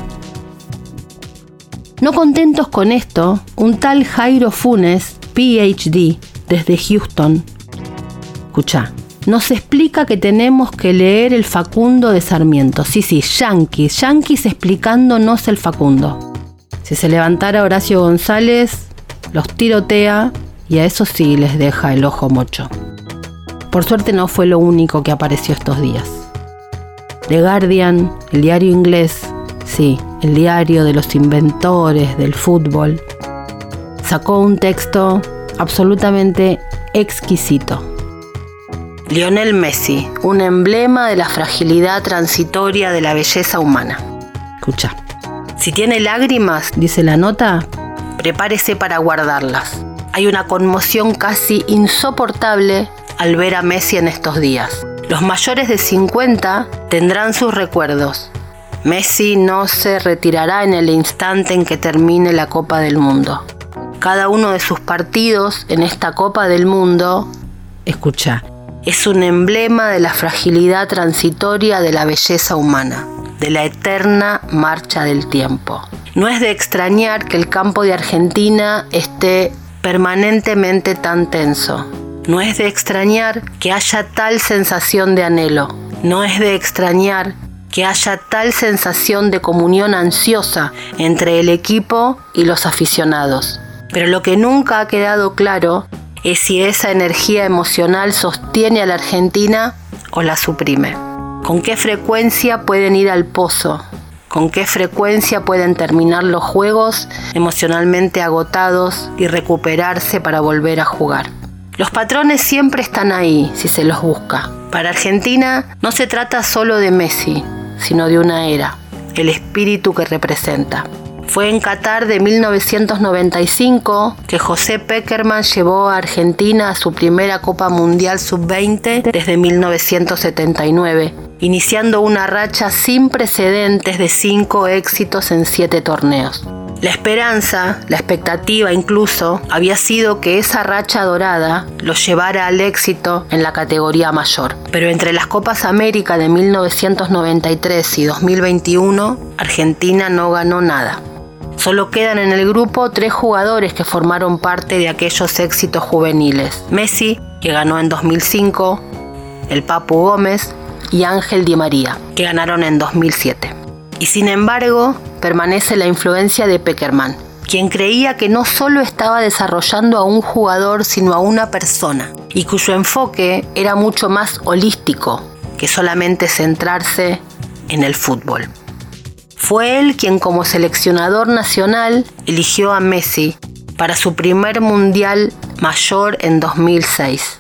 No contentos con esto, un tal Jairo Funes, PhD, desde Houston, escucha, nos explica que tenemos que leer el Facundo de Sarmiento. Sí, sí, Yankees, Yankees explicándonos el Facundo. Si se levantara Horacio González, los tirotea y a eso sí les deja el ojo mocho. Por suerte no fue lo único que apareció estos días. The Guardian, el diario inglés, sí, el diario de los inventores del fútbol, sacó un texto absolutamente exquisito. Lionel Messi, un emblema de la fragilidad transitoria de la belleza humana. Escucha. Si tiene lágrimas, dice la nota, prepárese para guardarlas. Hay una conmoción casi insoportable al ver a Messi en estos días. Los mayores de 50 tendrán sus recuerdos. Messi no se retirará en el instante en que termine la Copa del Mundo. Cada uno de sus partidos en esta Copa del Mundo, escucha, es un emblema de la fragilidad transitoria de la belleza humana, de la eterna marcha del tiempo. No es de extrañar que el campo de Argentina esté permanentemente tan tenso. No es de extrañar que haya tal sensación de anhelo. No es de extrañar que haya tal sensación de comunión ansiosa entre el equipo y los aficionados. Pero lo que nunca ha quedado claro es si esa energía emocional sostiene a la Argentina o la suprime. ¿Con qué frecuencia pueden ir al pozo? ¿Con qué frecuencia pueden terminar los juegos emocionalmente agotados y recuperarse para volver a jugar? Los patrones siempre están ahí si se los busca. Para Argentina no se trata solo de Messi, sino de una era, el espíritu que representa. Fue en Qatar de 1995 que José Peckerman llevó a Argentina a su primera Copa Mundial Sub-20 desde 1979, iniciando una racha sin precedentes de cinco éxitos en siete torneos. La esperanza, la expectativa incluso, había sido que esa racha dorada los llevara al éxito en la categoría mayor. Pero entre las Copas América de 1993 y 2021, Argentina no ganó nada. Solo quedan en el grupo tres jugadores que formaron parte de aquellos éxitos juveniles. Messi, que ganó en 2005, el Papu Gómez y Ángel Di María, que ganaron en 2007. Y sin embargo, permanece la influencia de Peckerman, quien creía que no solo estaba desarrollando a un jugador, sino a una persona, y cuyo enfoque era mucho más holístico que solamente centrarse en el fútbol. Fue él quien como seleccionador nacional eligió a Messi para su primer mundial mayor en 2006,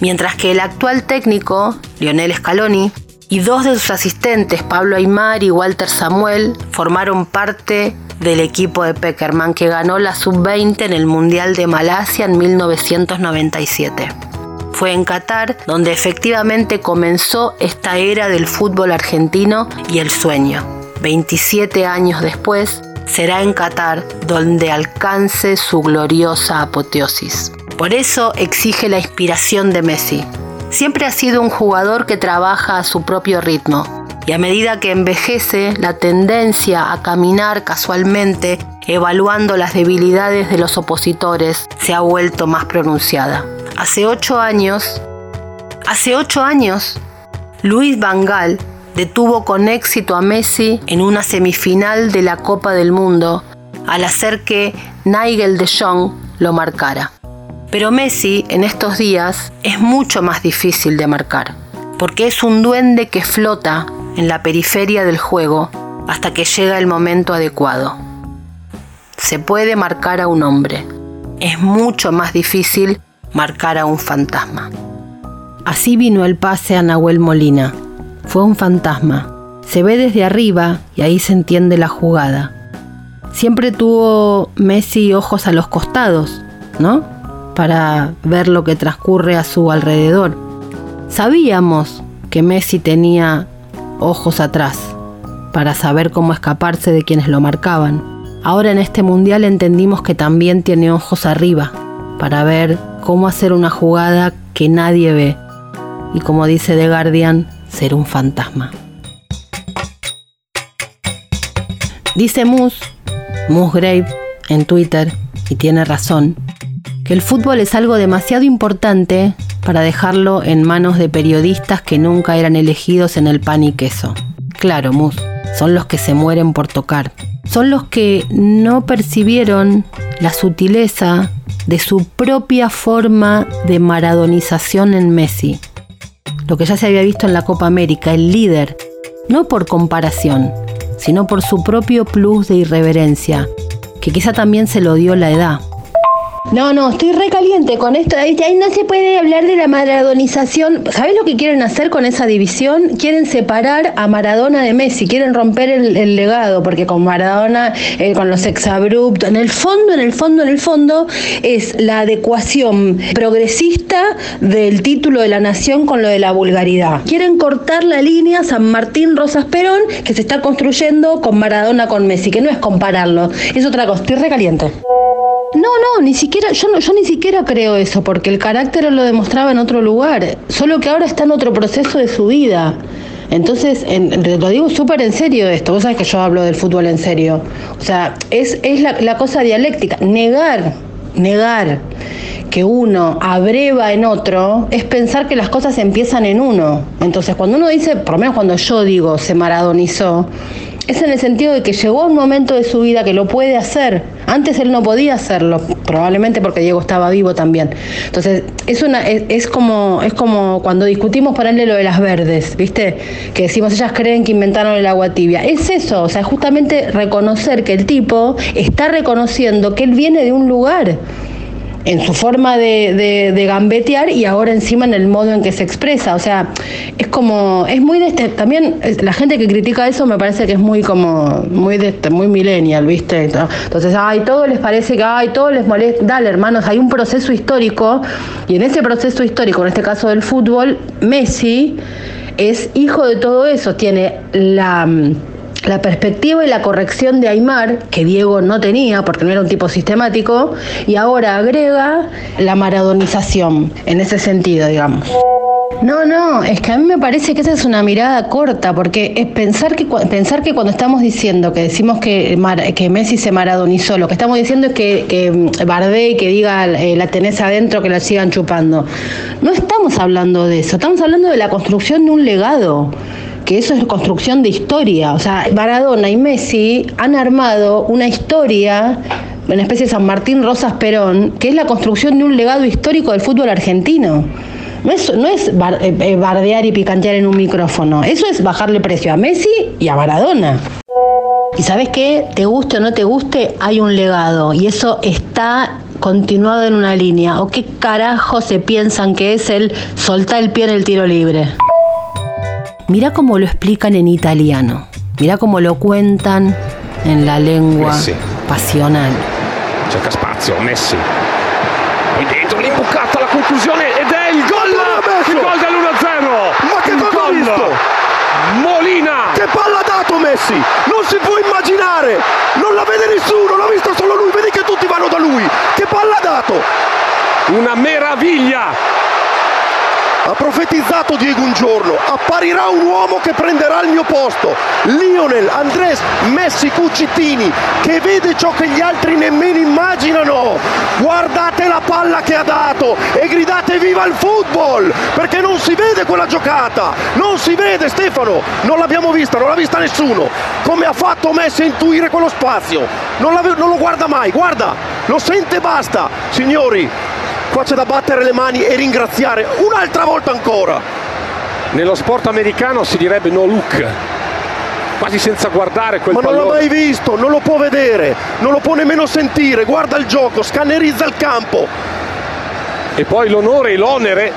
mientras que el actual técnico, Lionel Scaloni, y dos de sus asistentes, Pablo Aymar y Walter Samuel, formaron parte del equipo de Peckerman que ganó la sub-20 en el Mundial de Malasia en 1997. Fue en Qatar donde efectivamente comenzó esta era del fútbol argentino y el sueño. 27 años después, será en Qatar donde alcance su gloriosa apoteosis. Por eso exige la inspiración de Messi, Siempre ha sido un jugador que trabaja a su propio ritmo y a medida que envejece, la tendencia a caminar casualmente, evaluando las debilidades de los opositores, se ha vuelto más pronunciada. Hace ocho años, hace ocho años, Luis Vangal detuvo con éxito a Messi en una semifinal de la Copa del Mundo al hacer que Nigel de Jong lo marcara. Pero Messi en estos días es mucho más difícil de marcar, porque es un duende que flota en la periferia del juego hasta que llega el momento adecuado. Se puede marcar a un hombre. Es mucho más difícil marcara un fantasma. Así vino el pase a Nahuel Molina. Fue un fantasma. Se ve desde arriba y ahí se entiende la jugada. Siempre tuvo Messi ojos a los costados, ¿no? Para ver lo que transcurre a su alrededor. Sabíamos que Messi tenía ojos atrás para saber cómo escaparse de quienes lo marcaban. Ahora en este mundial entendimos que también tiene ojos arriba para ver cómo hacer una jugada que nadie ve y como dice The Guardian, ser un fantasma. Dice Moose, Grave en Twitter, y tiene razón, que el fútbol es algo demasiado importante para dejarlo en manos de periodistas que nunca eran elegidos en el pan y queso. Claro, Moose, son los que se mueren por tocar. Son los que no percibieron la sutileza de su propia forma de maradonización en Messi. Lo que ya se había visto en la Copa América, el líder, no por comparación, sino por su propio plus de irreverencia, que quizá también se lo dio la edad. No, no, estoy recaliente con esto. Ahí, no se puede hablar de la maradonización. ¿Sabés lo que quieren hacer con esa división? Quieren separar a Maradona de Messi, quieren romper el, legado, porque con Maradona, eh, con los exabruptos, en el fondo, en el fondo, en el fondo, es la adecuación progresista del título de la nación con lo de la vulgaridad. Quieren cortar la línea San Martín Rosas Perón que se está construyendo con Maradona con Messi, que no es compararlo, es otra cosa. Estoy recaliente. No, no, ni siquiera, yo, no, yo ni siquiera creo eso, porque el carácter lo demostraba en otro lugar, solo que ahora está en otro proceso de su vida. Entonces, lo digo súper en serio esto, vos sabés que yo hablo del fútbol en serio. O sea, es, es la, la cosa dialéctica, negar, negar que uno abreva en otro es pensar que las cosas empiezan en uno. Entonces, cuando uno dice, por lo menos cuando yo digo se maradonizó, es en el sentido de que llegó un momento de su vida que lo puede hacer. Antes él no podía hacerlo, probablemente porque Diego estaba vivo también. Entonces, es una es, como es como cuando discutimos ponerle lo de las verdes, ¿viste? Que decimos ellas creen que inventaron el agua tibia. Es eso, o sea, justamente reconocer que el tipo está reconociendo que él viene de un lugar en su forma de, gambetear y ahora encima en el modo en que se expresa. O sea, es como, es muy de este, también la gente que critica eso me parece que es muy como, muy de este, muy millennial, ¿viste? Entonces, ay, todo les parece que, ay, todo les molesta. Dale, hermanos, hay un proceso histórico y en ese proceso histórico, en este caso del fútbol, Messi es hijo de todo eso, tiene la la perspectiva y la corrección de Aymar, que Diego no tenía porque no era un tipo sistemático, y ahora agrega la maradonización en ese sentido, digamos. No, no, es que a mí me parece que esa es una mirada corta, porque es pensar que, pensar que cuando estamos diciendo, que decimos que, que Messi se maradonizó, lo que estamos diciendo es que, que mm, Bardé que diga eh, la tenés adentro, que la sigan chupando. No estamos hablando de eso, estamos hablando de la construcción de un legado que eso es construcción de historia. O sea, Maradona y Messi han armado una historia, una especie de San Martín Rosas Perón, que es la construcción de un legado histórico del fútbol argentino. No es, no es eh, eh, bardear y picantear en un micrófono, eso es bajarle precio a Messi y a Maradona. Y sabes qué, te guste o no te guste, hay un legado y eso está continuado en una línea. ¿O qué carajo se piensan que es el soltar el pie en el tiro libre? Mira cómo lo explican en italiano. Mira cómo lo cuentan en la lengua Messi. pasional. Cerca spazio, Messi. Poi dentro l'imbucata, la conclusione ed è il gol! Il gol dell'1-0! Ma che cosa ha visto? Molina! Che palla ha dato Messi! Non si può immaginare! Non la vede nessuno, l'ha visto solo lui, vedi che tutti vanno da lui! Che palla ha dato! Una meraviglia! Ha profetizzato Diego un giorno, apparirà un uomo che prenderà il mio posto. Lionel, Andres, Messi, Cucittini, che vede ciò che gli altri nemmeno immaginano. Guardate la palla che ha dato e gridate viva il football, perché non si vede quella giocata. Non si vede Stefano, non l'abbiamo vista, non l'ha vista nessuno. Come ha fatto Messi a intuire quello spazio? Non, non lo guarda mai, guarda, lo sente e basta. Signori, Qua c'è da battere le mani e ringraziare un'altra volta ancora. Nello sport americano si direbbe no look, quasi senza guardare quel Ma non pallone. l'ha mai visto, non lo può vedere, non lo può nemmeno sentire, guarda il gioco, scannerizza il campo. e poi l'onore e l'onere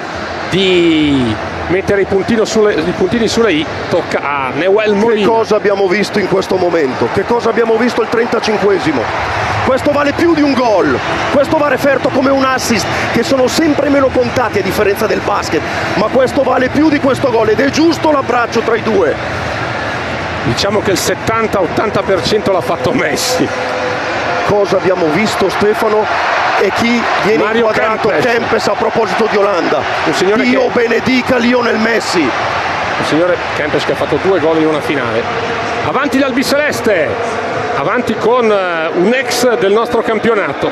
di mettere i, sulle, i, puntini sulle i tocca a Neuel Molina. Che cosa abbiamo visto in questo momento? Che cosa abbiamo visto il 35esimo? Questo vale più di un gol, questo va referto come un assist che sono sempre meno contati a differenza del basket, ma questo vale più di questo gol ed è giusto l'abbraccio tra i due. Diciamo che il 70-80% l'ha fatto Messi. Cosa abbiamo visto Stefano? e chi viene Mario inquadrato Kempes. Kempes a proposito di Olanda. Dio che... benedica Lionel Messi. Il signore Kempes che ha fatto due gol in una finale. Avanti l'Albiceleste, avanti con eh, un ex del nostro campionato.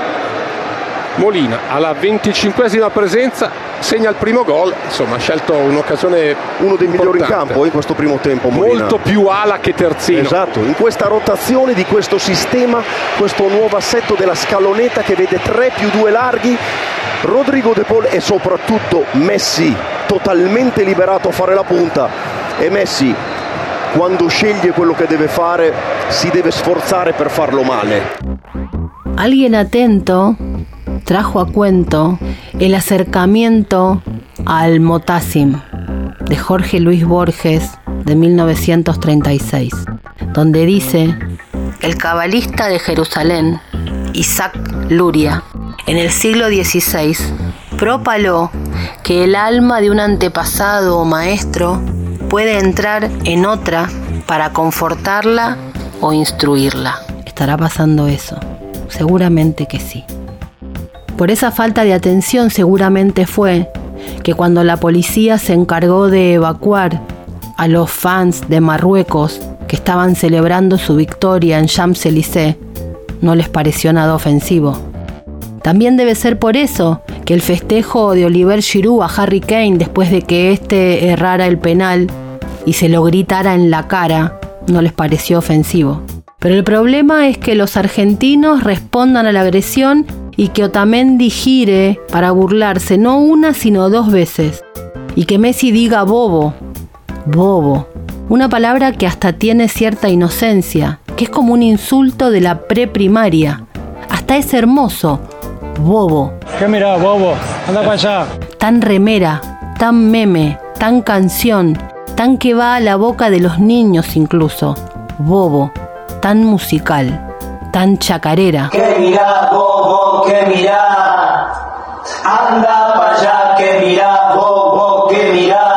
Molina alla 25esima presenza segna il primo gol, insomma ha scelto un'occasione uno dei migliori in campo in questo primo tempo Molina. molto più ala che terzino. Esatto, in questa rotazione di questo sistema questo nuovo assetto della scaloneta che vede 3 più 2 larghi Rodrigo De Paul e soprattutto Messi totalmente liberato a fare la punta. E Messi quando sceglie quello che deve fare si deve sforzare per farlo male. Alguien atento trajo a cuento el acercamiento al Motasim de Jorge Luis Borges de 1936, donde dice, el cabalista de Jerusalén, Isaac Luria, en el siglo XVI, propaló que el alma de un antepasado o maestro puede entrar en otra para confortarla o instruirla. ¿Estará pasando eso? Seguramente que sí. Por esa falta de atención seguramente fue que cuando la policía se encargó de evacuar a los fans de Marruecos que estaban celebrando su victoria en Champs-Élysées, no les pareció nada ofensivo. También debe ser por eso que el festejo de Oliver Giroud a Harry Kane después de que éste errara el penal y se lo gritara en la cara no les pareció ofensivo. Pero el problema es que los argentinos respondan a la agresión y que Otamendi gire para burlarse no una sino dos veces. Y que Messi diga bobo, bobo, una palabra que hasta tiene cierta inocencia, que es como un insulto de la preprimaria. Hasta es hermoso, bobo. ¿Qué mira, bobo? Anda para allá. Tan remera, tan meme, tan canción, tan que va a la boca de los niños incluso. Bobo, tan musical tan chacarera. Que mira, bobo, que mira, anda para allá, que mira, bobo, que mira,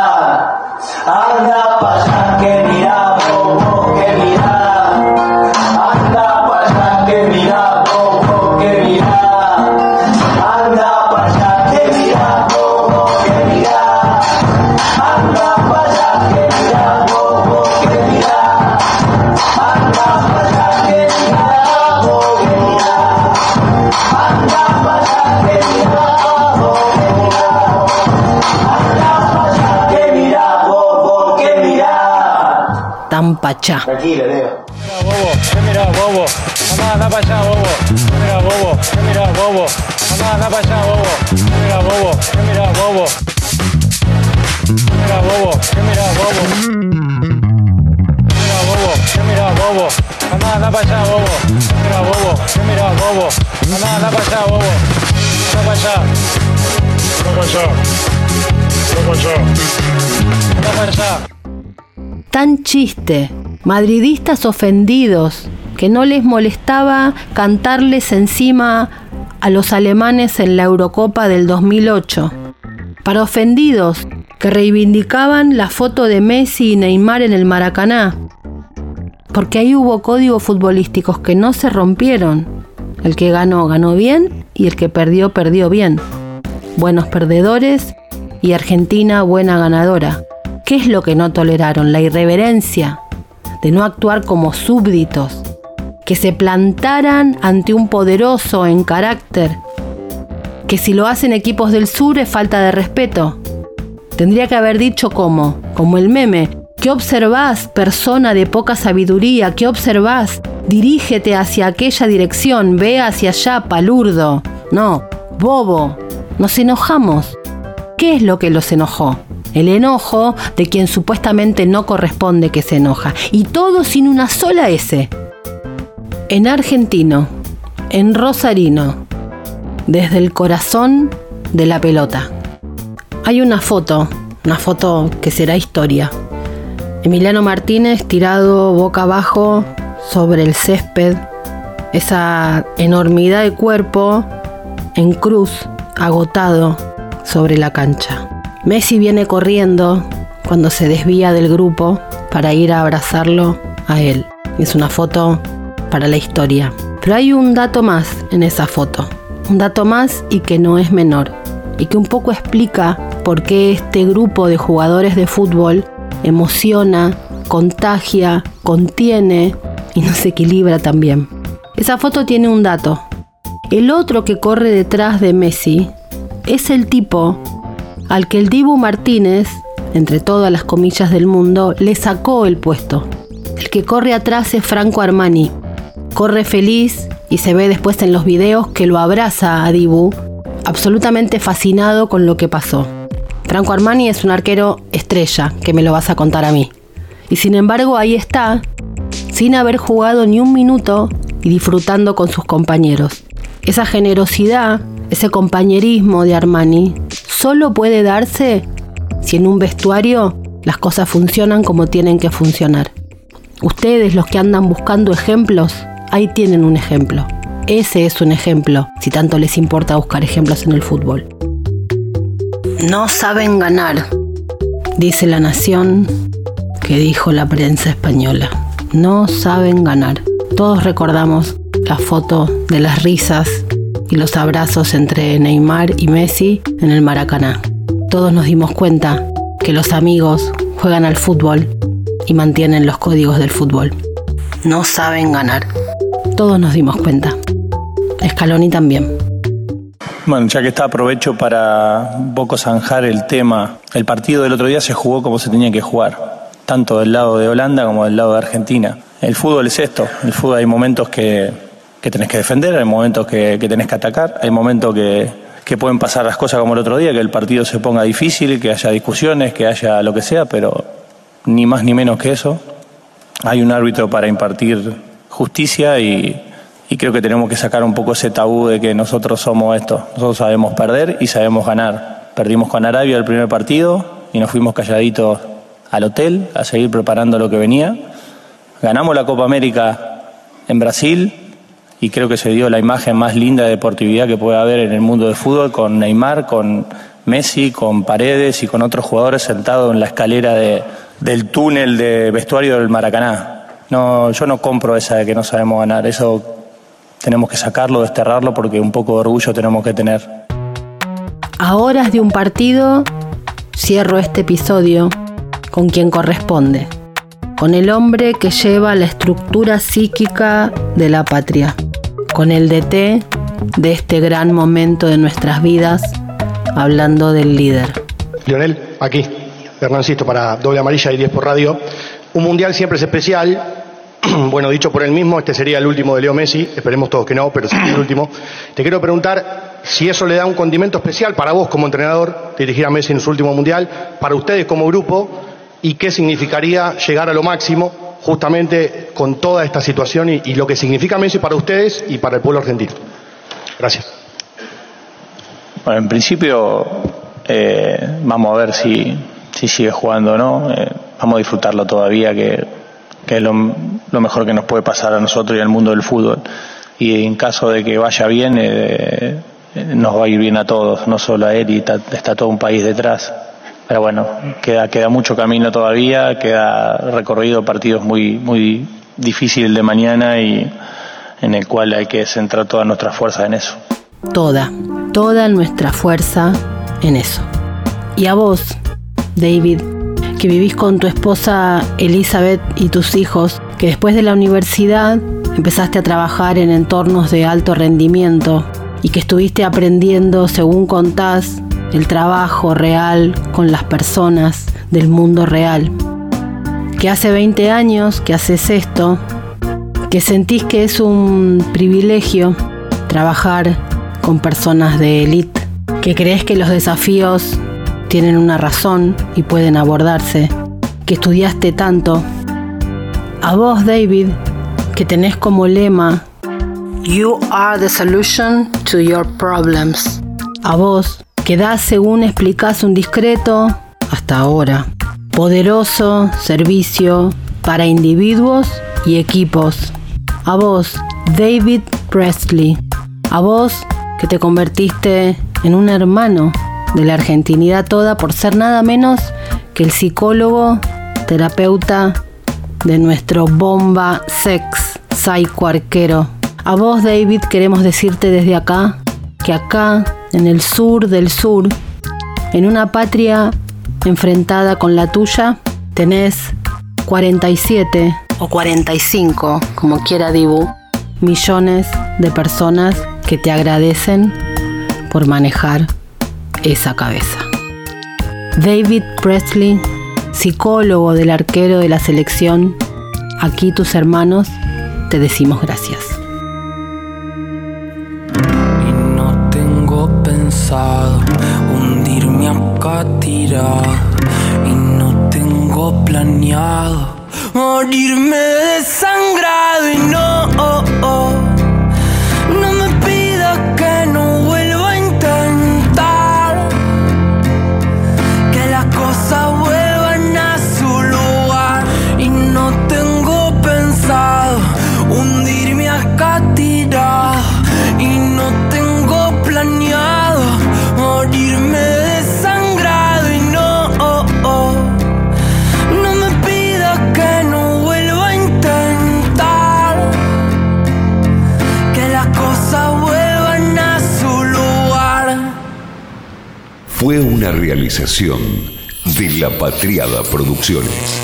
pachá. Tranquilo, Leo. Mira, bobo, ¿qué mira, bobo? Anda, anda para allá, bobo. ¿Qué mira, bobo? ¿Qué mira, bobo? Anda, anda para allá, bobo. ¿Qué mira, bobo? ¿Qué mira, bobo? ¿Qué mira, bobo? ¿Qué mira, bobo? Mira, bobo, ¿qué mira, bobo? Anda, anda para allá, bobo. ¿Qué mira, bobo? ¿Qué mira, bobo? Anda, anda para allá, bobo. Anda para allá. Anda para allá. Anda para allá. Anda para allá tan chiste, madridistas ofendidos, que no les molestaba cantarles encima a los alemanes en la Eurocopa del 2008. Para ofendidos que reivindicaban la foto de Messi y Neymar en el Maracaná. Porque ahí hubo códigos futbolísticos que no se rompieron. El que ganó, ganó bien y el que perdió, perdió bien. Buenos perdedores y Argentina buena ganadora. ¿Qué es lo que no toleraron? La irreverencia, de no actuar como súbditos, que se plantaran ante un poderoso en carácter, que si lo hacen equipos del sur es falta de respeto. Tendría que haber dicho como, como el meme, ¿qué observás, persona de poca sabiduría? ¿Qué observás? Dirígete hacia aquella dirección, ve hacia allá, palurdo. No, bobo, nos enojamos. ¿Qué es lo que los enojó? El enojo de quien supuestamente no corresponde que se enoja. Y todo sin una sola S. En argentino, en rosarino, desde el corazón de la pelota. Hay una foto, una foto que será historia. Emiliano Martínez tirado boca abajo sobre el césped, esa enormidad de cuerpo en cruz, agotado sobre la cancha. Messi viene corriendo cuando se desvía del grupo para ir a abrazarlo a él. Es una foto para la historia. Pero hay un dato más en esa foto. Un dato más y que no es menor. Y que un poco explica por qué este grupo de jugadores de fútbol emociona, contagia, contiene y nos equilibra también. Esa foto tiene un dato. El otro que corre detrás de Messi es el tipo al que el Dibu Martínez, entre todas las comillas del mundo, le sacó el puesto. El que corre atrás es Franco Armani. Corre feliz y se ve después en los videos que lo abraza a Dibu, absolutamente fascinado con lo que pasó. Franco Armani es un arquero estrella, que me lo vas a contar a mí. Y sin embargo ahí está, sin haber jugado ni un minuto y disfrutando con sus compañeros. Esa generosidad, ese compañerismo de Armani, solo puede darse si en un vestuario las cosas funcionan como tienen que funcionar. Ustedes, los que andan buscando ejemplos, ahí tienen un ejemplo. Ese es un ejemplo, si tanto les importa buscar ejemplos en el fútbol. No saben ganar, dice la nación que dijo la prensa española. No saben ganar. Todos recordamos la foto de las risas y los abrazos entre Neymar y Messi en el Maracaná. Todos nos dimos cuenta que los amigos juegan al fútbol y mantienen los códigos del fútbol. No saben ganar. Todos nos dimos cuenta. Scaloni también. Bueno, ya que está, aprovecho para un poco zanjar el tema. El partido del otro día se jugó como se tenía que jugar, tanto del lado de Holanda como del lado de Argentina. El fútbol es esto, el fútbol hay momentos que, que tenés que defender, hay momentos que, que tenés que atacar, hay momentos que, que pueden pasar las cosas como el otro día, que el partido se ponga difícil, que haya discusiones, que haya lo que sea, pero ni más ni menos que eso. Hay un árbitro para impartir justicia y, y creo que tenemos que sacar un poco ese tabú de que nosotros somos esto. Nosotros sabemos perder y sabemos ganar. Perdimos con Arabia el primer partido y nos fuimos calladitos al hotel a seguir preparando lo que venía. Ganamos la Copa América en Brasil y creo que se dio la imagen más linda de deportividad que puede haber en el mundo del fútbol con Neymar, con Messi, con Paredes y con otros jugadores sentados en la escalera de, del túnel de vestuario del Maracaná. No, yo no compro esa de que no sabemos ganar. Eso tenemos que sacarlo, desterrarlo, porque un poco de orgullo tenemos que tener. A horas de un partido, cierro este episodio con quien corresponde, con el hombre que lleva la estructura psíquica de la patria, con el DT de este gran momento de nuestras vidas, hablando del líder. Lionel, aquí, Hernancito para Doble Amarilla y 10 por Radio. Un mundial siempre es especial, bueno, dicho por él mismo, este sería el último de Leo Messi, esperemos todos que no, pero sería el último. Te quiero preguntar si eso le da un condimento especial para vos como entrenador, dirigir a Messi en su último mundial, para ustedes como grupo, y qué significaría llegar a lo máximo justamente con toda esta situación y, y lo que significa Messi para ustedes y para el pueblo argentino. Gracias. Bueno, en principio eh, vamos a ver si, si sigue jugando o no. Eh, vamos a disfrutarlo todavía, que, es lo, lo, mejor que nos puede pasar a nosotros y al mundo del fútbol. Y en caso de que vaya bien, eh, nos va a ir bien a todos, no solo a él, y está, está todo un país detrás. Pero bueno, queda, queda mucho camino todavía, queda recorrido partidos muy, muy difíciles de mañana y en el cual hay que centrar toda nuestra fuerza en eso. Toda, toda nuestra fuerza en eso. Y a vos, David, que vivís con tu esposa Elizabeth y tus hijos, que después de la universidad empezaste a trabajar en entornos de alto rendimiento y que estuviste aprendiendo, según contás, el trabajo real con las personas del mundo real. Que hace 20 años que haces esto, que sentís que es un privilegio trabajar con personas de élite, que crees que los desafíos tienen una razón y pueden abordarse, que estudiaste tanto. A vos, David, que tenés como lema You are the solution to your problems. A vos, que das según explicás un discreto, hasta ahora, poderoso servicio para individuos y equipos. A vos, David Presley. A vos, que te convertiste en un hermano de la argentinidad toda por ser nada menos que el psicólogo, terapeuta de nuestro bomba sex psycho arquero. A vos, David, queremos decirte desde acá que acá, en el sur del sur, en una patria enfrentada con la tuya, tenés 47 o 45, como quiera Dibu, millones de personas que te agradecen por manejar esa cabeza. David Presley, psicólogo del arquero de la selección, aquí tus hermanos te decimos gracias. need a man una realización de La Patriada Producciones.